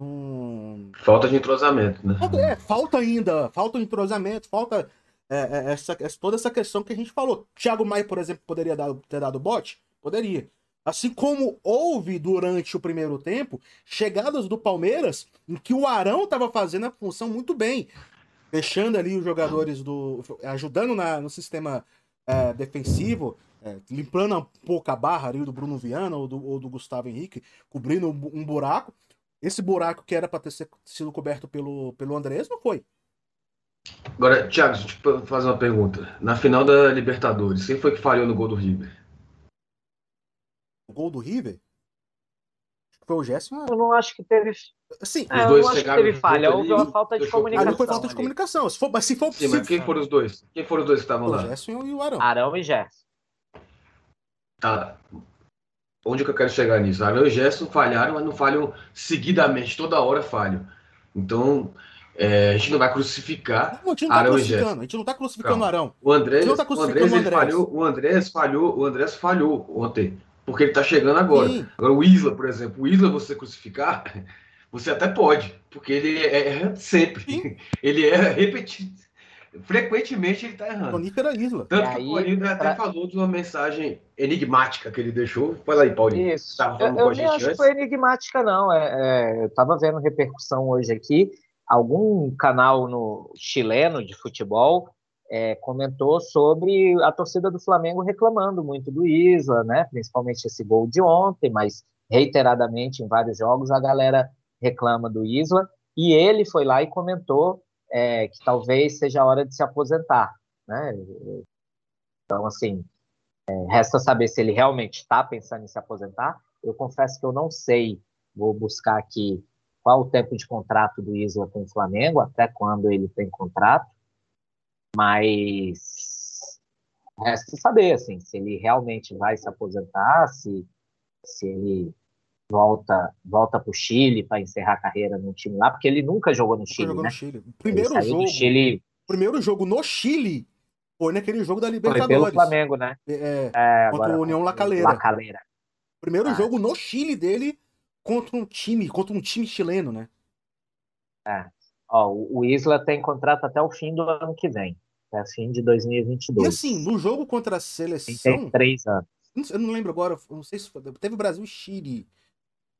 Hum... Falta de entrosamento, né? É, falta ainda. Falta de entrosamento, falta é, é, essa, essa, toda essa questão que a gente falou. Thiago Maia, por exemplo, poderia dar, ter dado bote? Poderia. Assim como houve durante o primeiro tempo chegadas do Palmeiras em que o Arão estava fazendo a função muito bem, deixando ali os jogadores do. ajudando na, no sistema é, defensivo, é, limpando um pouco a barra ali do Bruno Viana ou do, ou do Gustavo Henrique, cobrindo um, buraco. Esse buraco que era para ter sido coberto pelo, pelo Andrés não foi. Agora, Thiago, deixa eu fazer uma pergunta. Na final da Libertadores, quem foi que falhou no gol do River? O gol do River? Foi o Gerson? Eu não acho que teve. Sim, é, os dois não teve falha, houve uma falta de comunicação. Ali foi falta de comunicação. Se for, mas se for Sim, mas quem foram os dois? Quem foram os dois que estavam lá? O Gerson e o Arão. Arão e Gerson. Tá. Onde que eu quero chegar nisso? Arão e Gerson falharam, mas não falham seguidamente, toda hora falham. Então, é, a gente não vai crucificar não, a gente não tá Arão e Gerson. A gente não tá crucificando Calma. Arão. O Andrés, não tá crucificando o Andrés, o Andrés. falhou, o Andrés falhou, o Andrés falhou ontem porque ele está chegando agora. Sim. Agora, o Isla, por exemplo, o Isla você crucificar, você até pode, porque ele é sempre. Sim. Ele é repetido. Frequentemente ele está errando. Isla. Tanto que o Paulinho pra... até falou de uma mensagem enigmática que ele deixou. Fala aí, Paulinho. Isso. Tava eu, eu nem acho que foi enigmática, não. É, é, eu estava vendo repercussão hoje aqui. Algum canal no chileno de futebol é, comentou sobre a torcida do Flamengo reclamando muito do Isla, né? principalmente esse gol de ontem, mas reiteradamente em vários jogos a galera reclama do Isla, e ele foi lá e comentou é, que talvez seja a hora de se aposentar. Né? Então, assim, é, resta saber se ele realmente está pensando em se aposentar. Eu confesso que eu não sei, vou buscar aqui qual o tempo de contrato do Isla com o Flamengo, até quando ele tem contrato, mas resta saber assim, se ele realmente vai se aposentar, se, se ele volta volta para o Chile para encerrar a carreira no time lá, porque ele nunca jogou no Chile, jogou né? No Chile. Primeiro jogo, Chile... primeiro jogo no Chile foi naquele jogo da Libertadores. Foi pelo Flamengo, né? É, é contra o União Lacaleira. Lacaleira. Primeiro ah. jogo no Chile dele contra um time, contra um time chileno, né? É. Ó, o Isla tem contrato até o fim do ano que vem até fim de 2022. E assim, no jogo contra a seleção. Tem três anos. Eu não lembro agora, não sei se foi, teve Brasil e Chile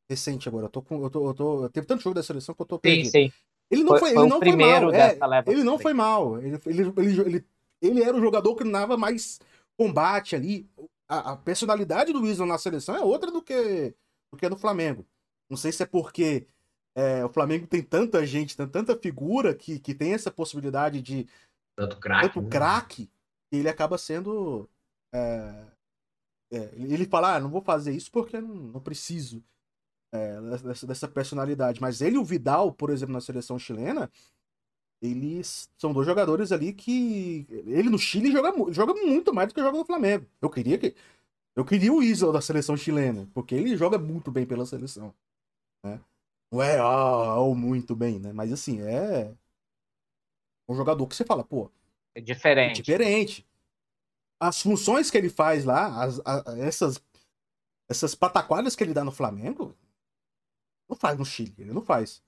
recente agora. Eu tô com, eu tô, eu tô, teve tanto jogo da seleção que eu tô perdido. Sim, sim. Ele não foi, foi, ele não foi mal. É, ele não foi mal. Ele, ele, ele, ele, ele era o jogador que dava mais combate ali. A, a personalidade do Wilson na seleção é outra do que do que a do Flamengo. Não sei se é porque é, o Flamengo tem tanta gente, tem tanta figura que, que tem essa possibilidade de. Tanto craque. Tanto né? craque, que ele acaba sendo. é, é, ele fala, ah, não vou fazer isso porque não, não preciso é, dessa, dessa personalidade. Mas ele e o Vidal, por exemplo, na seleção chilena, eles são dois jogadores ali que. Ele no Chile joga, joga muito mais do que joga no Flamengo. Eu queria que. Eu queria o Isla da seleção chilena, porque ele joga muito bem pela seleção. Né? Não é ah, ou muito bem, né? Mas assim, é. Um jogador que você fala, pô, É é diferente. diferente. As funções que ele faz lá, as- a- essas, essas pataquadas que ele dá no Flamengo, não faz no Chile, ele não faz.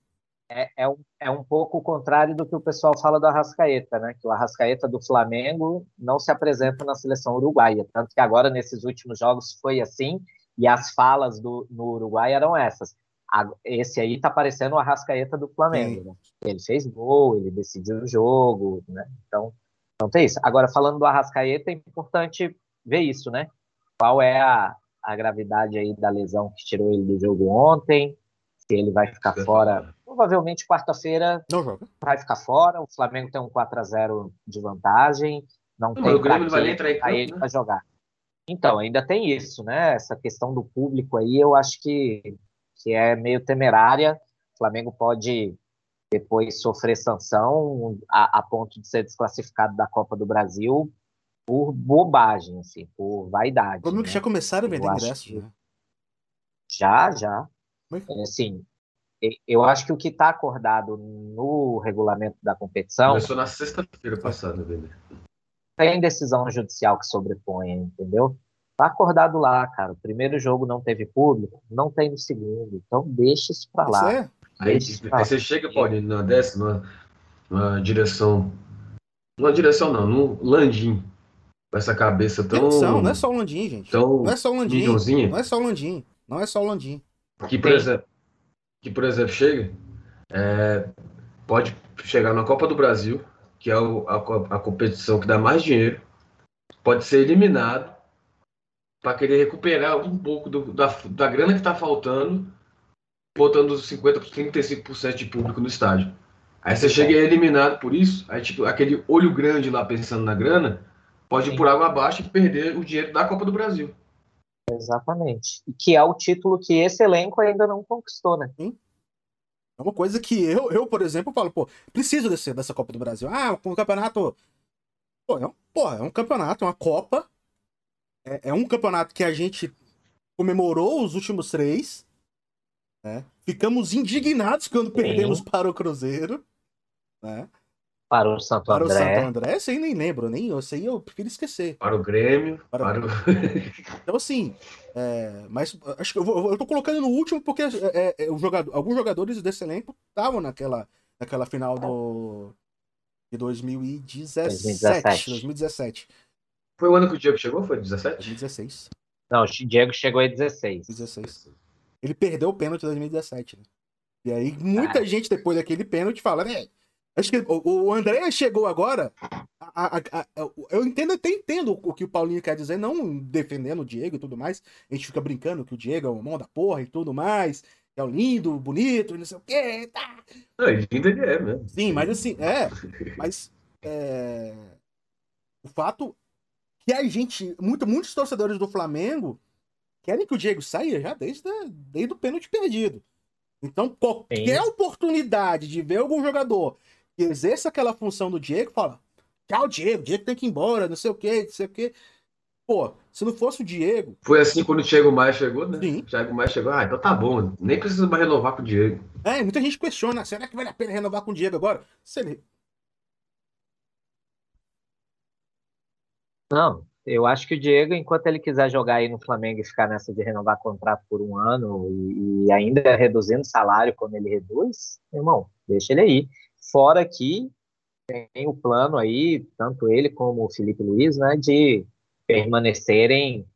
É, é, um, é um pouco o contrário do que o pessoal fala do Arrascaeta, né? Que o Arrascaeta do Flamengo não se apresenta na seleção uruguaia. Tanto que agora, nesses últimos jogos, foi assim, e as falas do, no Uruguai eram essas. Esse aí tá parecendo o Arrascaeta do Flamengo, né? Ele fez gol, ele decidiu o jogo, né? Então, então tem isso. Agora, falando do Arrascaeta, é importante ver isso, né? Qual é a, a gravidade aí da lesão que tirou ele do jogo ontem? Se ele vai ficar fora provavelmente quarta-feira vai ficar fora. O Flamengo tem um 4 a 0 de vantagem, não Não, tem o Grêmio vai entrar em campo, ele né? para jogar. Então, ainda tem isso, né? Essa questão do público aí, eu acho que, que é meio temerária. O Flamengo pode depois sofrer sanção a, a ponto de ser desclassificado da Copa do Brasil por bobagem, assim, por vaidade. O problema é que né? já começaram a vender ingressos, que- né? Já, já. Mas- Assim, eu acho que o que está acordado no regulamento da competição Começou na sexta-feira passada, velho. tem decisão judicial que sobrepõe, entendeu? Tá acordado lá, cara. O primeiro jogo não teve público, não tem no segundo. Então deixa isso pra lá. Isso é- Aí, pra lá. aí você chega, pode, numa dessa, numa, numa direção. Numa direção não, num Landim. Com essa cabeça tão. Atenção, não é só o Landim, gente. Tão Não é só o Landim. Não é só o Landim. Não é só o Landim. Que, por exemplo, que, por exemplo, chega, é, pode chegar na Copa do Brasil, que é o- a, a competição que dá mais dinheiro, pode ser eliminado para querer recuperar um pouco do- da, da grana que está faltando, botando os 50%, 35% de público no estádio. Aí você chega e é eliminado por isso, aí tipo, aquele olho grande lá pensando na grana, pode ir Sim. por água abaixo e perder o dinheiro da Copa do Brasil. Exatamente. E que é o título que esse elenco ainda não conquistou, né? É uma coisa que eu, eu por exemplo, falo, pô, preciso desse, dessa Copa do Brasil. Ah, um campeonato. Pô, é um, porra, é um campeonato, é uma Copa. É, é um campeonato que a gente comemorou os últimos três. Né? Ficamos indignados quando perdemos para o Cruzeiro. Né? Para o Santo Para o André. Santo André. Esse aí nem lembro, nem esse aí eu prefiro esquecer. Para o Grêmio, Para- para, o... Então, assim, é, mas acho que eu, vou, eu tô colocando no último porque é, é, o jogador, alguns jogadores desse elenco estavam naquela, naquela final do, de 2017. 2017. 2017. Foi o ano que o Diego chegou? Foi 17? 2016. Não, o Diego chegou em 16. 2016. Ele perdeu o pênalti em 2017. Né? E aí, muita gente depois daquele pênalti fala, né? Acho que o, André chegou agora. a- a- a- eu entendo, até entendo o que o Paulinho quer dizer, não defendendo o Diego e tudo mais. A gente fica brincando que o Diego é o mão da porra e tudo mais. É o lindo, bonito, e não sei o quê. Tá. Não, ele lindo ele é mesmo. Sim, mas assim, é. Mas é, o fato que a gente, muito, muitos torcedores do Flamengo querem que o Diego saia já desde, desde o pênalti perdido. Então, qualquer oportunidade de ver algum jogador que exerça aquela função do Diego, fala: tchau, Diego, Diego tem que ir embora, não sei o quê, não sei o quê. Pô, se não fosse o Diego, Foi assim quando o Thiago Maia chegou, né? Sim. O Thiago Maia chegou, ah, então tá bom, nem precisa mais renovar com o Diego. é, muita gente questiona: será que vale a pena renovar com o Diego agora? Se ele Não, eu acho que o Diego, enquanto ele quiser jogar aí no Flamengo e ficar nessa de renovar contrato por um ano e, e ainda reduzindo salário quando ele reduz, irmão, deixa ele aí. Fora que tem o plano aí, tanto ele como o Felipe Luiz, né, de permanecerem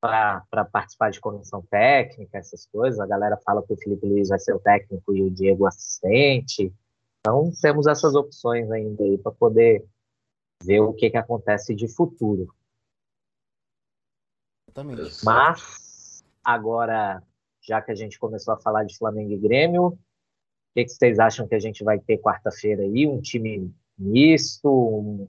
para participar de comissão técnica, essas coisas. A galera fala que o Felipe Luiz vai ser o técnico e o Diego assistente. Então, temos essas opções ainda aí para poder ver o que, que acontece de futuro. Exatamente. Mas, agora, já que a gente começou a falar de Flamengo e Grêmio, que, que vocês acham que a gente vai ter quarta-feira aí? Um time misto? Um...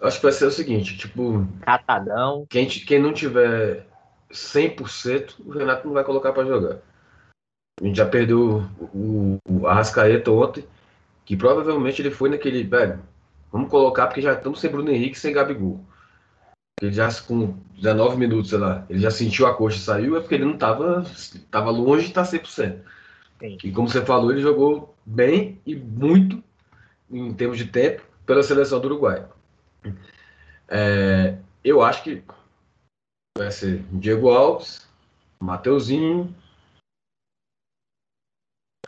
Acho que vai ser o seguinte, tipo... Catadão. Quem, quem não tiver 100%, o Renato não vai colocar para jogar. A gente já perdeu o, o Arrascaeta ontem, que provavelmente ele foi naquele, velho, vamos colocar porque já estamos sem Bruno Henrique sem Gabigol. Ele já com 19 minutos, sei lá, ele já sentiu a coxa e saiu, é porque ele não estava tava longe de estar 100%. Sim. E como você falou, ele jogou bem e muito em termos de tempo pela seleção do Uruguai. É, eu acho que vai ser Diego Alves, Mateuzinho,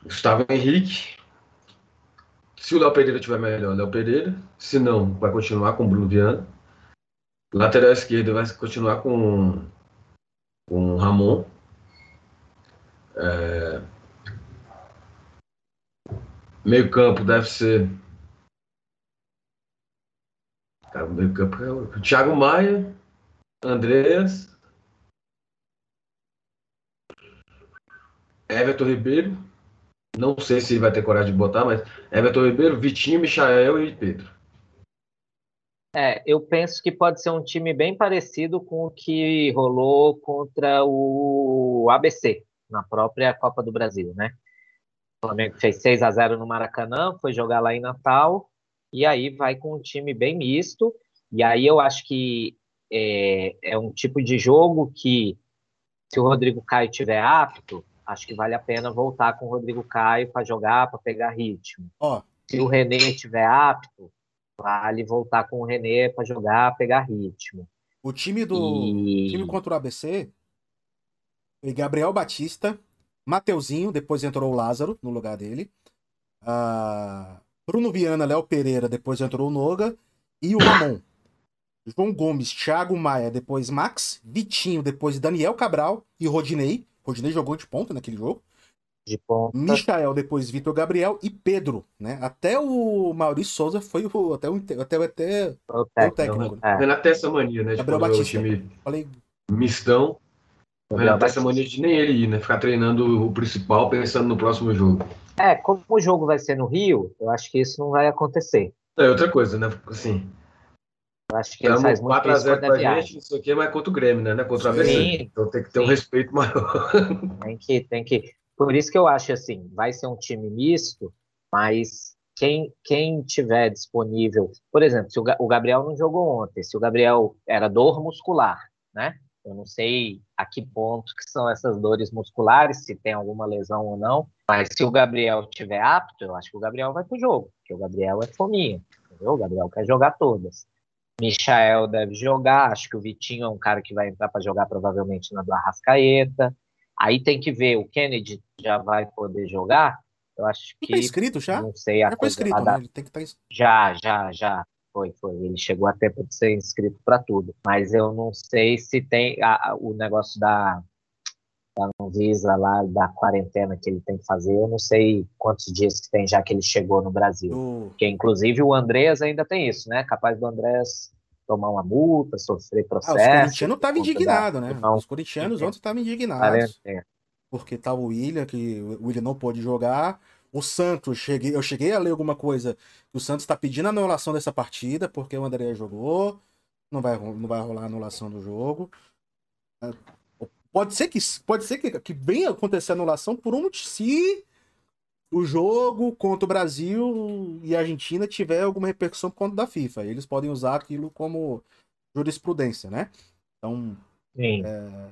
Gustavo Henrique. Se o Léo Pereira tiver melhor, Léo Pereira. Se não, vai continuar com o Bruno Viana. Lateral esquerdo vai continuar com, com o Ramon. É... Meio campo deve ser. Cara, meio campo é o Thiago Maia, Andreas, Everton Ribeiro. Não sei se vai ter coragem de botar, mas Everton Ribeiro, Vitinho, Michael e Pedro. É, eu penso que pode ser um time bem parecido com o que rolou contra o ABC na própria Copa do Brasil, né? Flamengo fez 6 a 0 no Maracanã, foi jogar lá em Natal e aí vai com um time bem misto. E aí eu acho que é, é um tipo de jogo que, se o Rodrigo Caio tiver apto, acho que vale a pena voltar com o Rodrigo Caio para jogar, para pegar ritmo. Oh. Se o René estiver apto, vale voltar com o René para jogar, pegar ritmo. O time do e... time contra o ABC Gabriel Batista, Mateuzinho, depois entrou o Lázaro no lugar dele. Uh, Bruno Viana, Léo Pereira, depois entrou o Noga. E o Ramon. João Gomes, Thiago Maia, depois Max, Vitinho, depois Daniel Cabral e Rodinei. Rodinei jogou de ponta naquele jogo. De ponta. Michael, depois Vitor Gabriel e Pedro, né? Até o Maurício Souza foi o, até o até, até o técnico. O técnico. É. Renato essa mania, né? Gabriel Batista. Time Falei... mistão. O Renato tem essa mania de nem ele ir, né? Ficar treinando o principal pensando no próximo jogo. É, como o jogo vai ser no Rio, eu acho que isso não vai acontecer. É outra coisa, né? Assim, eu acho que ele faz muito 4 a 0 pra gente, isso aqui é mais contra o Grêmio, né? Não é contra a ABC. Então tem que ter sim. um respeito maior. Tem que, tem que. Por isso que eu acho assim, vai ser um time misto, mas quem, quem tiver disponível, por exemplo, se o, o Gabriel não jogou ontem, se o Gabriel era dor muscular, né? Eu não sei a que ponto que são essas dores musculares, se tem alguma lesão ou não, mas se o Gabriel tiver apto, eu acho que o Gabriel vai pro jogo, porque o Gabriel é fominha, entendeu? O Gabriel quer jogar todas. Michael deve jogar, acho que o Vitinho é um cara que vai entrar para jogar provavelmente na do Arrascaeta. Aí tem que ver, o Kennedy já vai poder jogar? Eu acho que. Tá inscrito já? Não sei a já foi inscrito, né? Ele tem que estar tá Já, já, já. Foi, foi. Ele chegou a tempo de ser inscrito para tudo. Mas eu não sei se tem a, o negócio da, da Anvisa lá, da quarentena que ele tem que fazer. Eu não sei quantos dias que tem já que ele chegou no Brasil. Uh. Porque, inclusive, o Andrés ainda tem isso, né? Capaz do Andrés tomar uma multa, sofrer processo. Ah, os corintianos estavam indignados, né? Não. Os corintianos ontem estavam indignados. Porque tava o William, que o William não pôde jogar. O Santos, cheguei, eu cheguei a ler alguma coisa que o Santos está pedindo anulação dessa partida, porque o André jogou. Não vai, não vai rolar a anulação do jogo. Pode ser que, pode ser que, que venha acontecer anulação por um se o jogo contra o Brasil e a Argentina tiver alguma repercussão por conta da FIFA. Eles podem usar aquilo como jurisprudência, né? Então, é,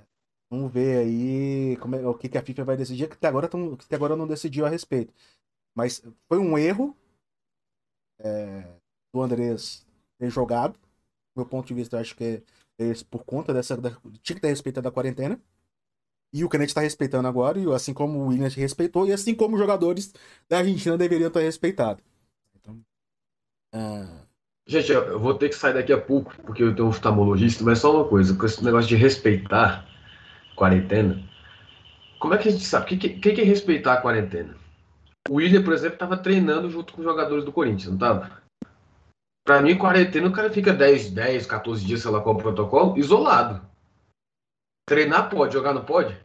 vamos ver aí como é, o que, que a FIFA vai decidir, que até agora, tão, que até agora não decidiu a respeito. Mas foi um erro é, do Andrés ter jogado. Do meu ponto de vista, acho que é, é por conta dessa. Da, tinha que ter respeitado a quarentena. E o Canet está respeitando agora, e assim como o Williams respeitou, e assim como os jogadores da Argentina deveriam ter respeitado. Então, uh... Gente, eu vou ter que sair daqui a pouco, porque eu tenho um oftalmologista, mas só uma coisa, com esse negócio de respeitar quarentena, como é que a gente sabe? O que, que, que é respeitar a quarentena? O William, por exemplo, estava treinando junto com os jogadores do Corinthians, não estava? Para mim, quarentena, o cara fica 10, 10, 14 dias, sei lá qual o protocolo, isolado. Treinar pode, jogar não pode?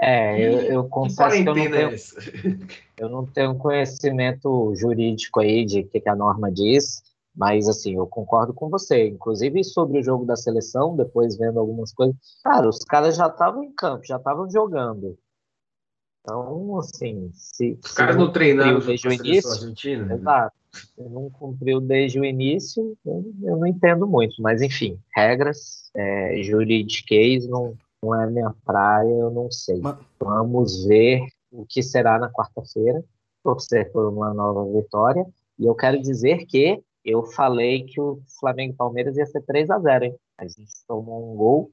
É, eu, eu confesso que eu não, é tenho, eu não tenho conhecimento jurídico aí de o que, que a norma diz, mas assim, eu concordo com você. Inclusive sobre o jogo da seleção, depois vendo algumas coisas, cara, os caras já estavam em campo, já estavam jogando. Então, assim, se, Os caras não não treinaram desde o início, argentina? né? Exato. Se não cumpriu desde o início, eu, eu não entendo muito. Mas, enfim, regras, é, juridiquês não, não é minha praia, eu não sei. Mas- Vamos ver o que será na quarta-feira, torcer por uma nova vitória. E eu quero dizer que eu falei que o Flamengo e Palmeiras ia ser 3 a 0 hein? A gente tomou um gol,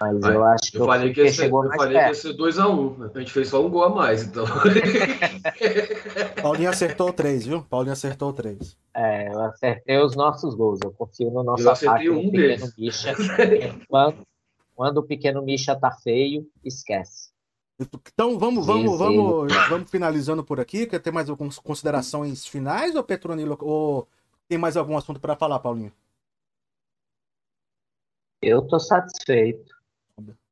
mas eu acho que Eu o falei que ia ser, eu falei que ia ser 2x1. A gente fez só um gol a mais, então. Paulinho acertou três, viu? Paulinho acertou três. É, eu acertei os nossos gols. Eu confio no nosso Eu acertei ataque um do pequeno deles. Misha. Quando, quando o pequeno Misha tá feio, esquece. Então vamos, vamos, Sim, vamos, vamos finalizando por aqui. Quer ter mais algumas considerações finais ou Petronilo? Ou tem mais algum assunto para falar, Paulinho? Eu tô satisfeito.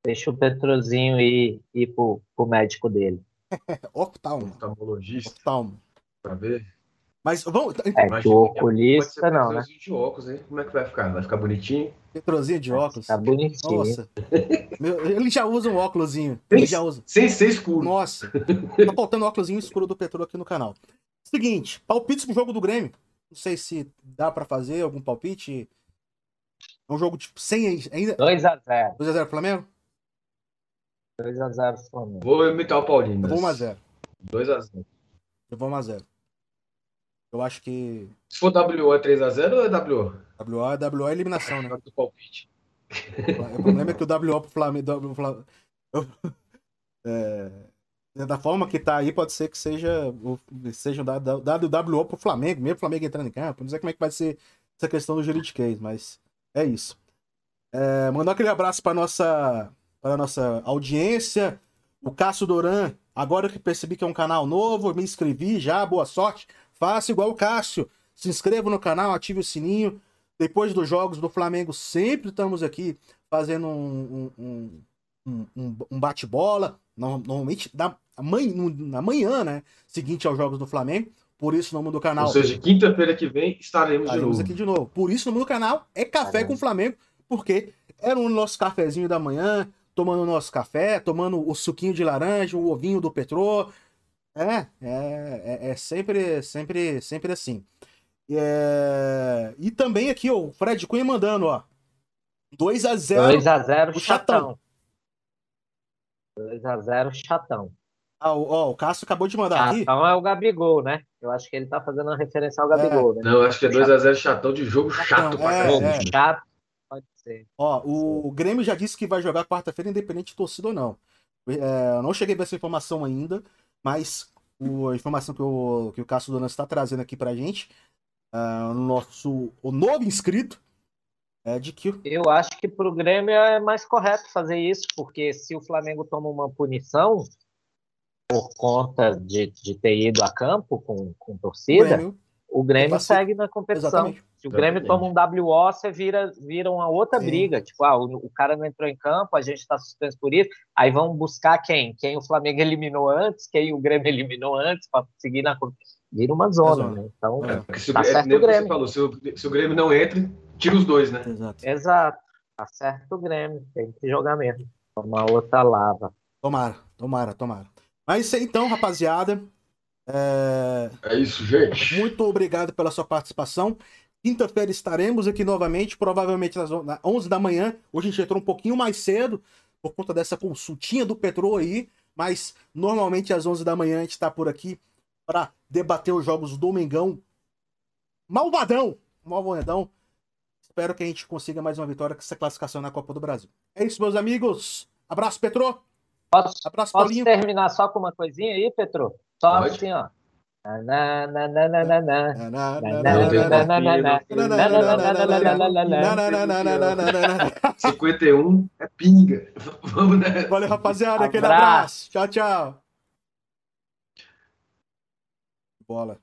Deixa o Petrozinho ir, ir pro, pro médico dele. Oftalmo. Oftalmologista, Oftalmo. pra ver. Mas vamos. É que o Imagina, oculista, não, né? Petrozinho de óculos, hein? Como é que vai ficar? Vai ficar bonitinho? Petrozinho de óculos. Tá bonitinho. Nossa. Meu, ele já usa um óculosinho. Ele já usa. Sem ser escuro. Nossa. Tá faltando óculosinho escuro do Petro aqui no canal. Seguinte, palpites pro jogo do Grêmio. Não sei se dá pra fazer algum palpite. É um jogo tipo sem ainda. 2x0. 2x0 Flamengo? 2x0 Flamengo. Vou imitar o Paulinho. Eu vou 1x0. 2x0. Eu vou 1x0. Eu acho que. Se for WO é 3x0 ou é WO? WO é WO é eliminação, né? Do palpite. O problema é que o WO pro Flamengo. É, da forma que tá aí, pode ser que seja, o- seja dado, dado WO pro Flamengo, mesmo o Flamengo entrando em campo. Não sei como é que vai ser essa questão do juridiquês, mas é isso. É, mandar aquele abraço para nossa para nossa audiência. O Cássio Doran, agora que percebi que é um canal novo, me inscrevi já, boa sorte. Faça igual o Cássio. Se inscreva no canal, ative o sininho. Depois dos jogos do Flamengo, sempre estamos aqui fazendo um, um, um- um bate-bola. No- Normalmente na manhã, na manhã, né? Seguinte aos jogos do Flamengo. Por isso, o nome do canal. Ou seja, quinta-feira que vem estaremos de Estaremos novo. aqui de novo. Por isso, o nome do canal é Café Caramba. com Flamengo, porque era o nosso cafezinho da manhã, tomando o nosso café, tomando o suquinho de laranja, o ovinho do Petrô. É, é, é, é sempre, sempre, sempre assim. É, E também aqui, ó, o Fred Cunha mandando, ó. 2 a 0 2x0 o chatão. chatão. 2x0 chatão. Ah, o- ó, o Cássio acabou de mandar aqui. Chatão é o Gabigol, né? Eu acho que ele tá fazendo uma referência ao Gabigol, né? Não, acho que é 2x0 chatão de jogo chato Chatão, pra é, caramba. É. chato, pode ser. Ó, o Grêmio já disse que vai jogar quarta-feira, independente de torcida ou não. É, eu não cheguei a ver essa informação ainda, mas o- a informação que o, que o Cássio Donan está trazendo aqui pra gente, ah, o nosso o novo inscrito, é de que Eu acho que pro Grêmio é mais correto fazer isso, porque se o Flamengo toma uma punição por conta de, de ter ido a campo com, com o torcida, Grêmio. o Grêmio segue na competição. Exatamente. Se o Grêmio Exatamente. toma um WO, você vira, vira uma outra Sim. briga. Tipo, ah, o, o cara não entrou em campo, a gente está suspenso por isso. Aí vão buscar quem? Quem o Flamengo eliminou antes, quem o Grêmio eliminou antes, para seguir na competição. Vira uma zona, zona. né? Então, É. Porque se o Tá Grêmio, certo nem o você Grêmio. falou, se o, se o Grêmio não entra, tira os dois, né? Exato. exato. Tá certo o Grêmio. Tem que jogar mesmo. Uma outra lava. Tomara, tomara, tomara. Mas isso aí, então, rapaziada. É, É isso, gente. Muito obrigado pela sua participação. Quinta-feira estaremos aqui novamente, provavelmente às 11 da manhã. Hoje a gente entrou um pouquinho mais cedo, por conta dessa consultinha do Petro aí, mas normalmente às 11 da manhã a gente está por aqui para debater os jogos do Mengão. Malvadão! Malvadão. Espero que a gente consiga mais uma vitória com essa classificação na Copa do Brasil. É isso, meus amigos. Abraço, Petro. Posso, Abraço, posso Paulinho. terminar só com uma coisinha aí, Petro? Só Pode. assim, ó. Cinquenta e um é pinga. Vamos nessa. Valeu, rapaziada. Aquele abraço. Tchau, tchau. Bola.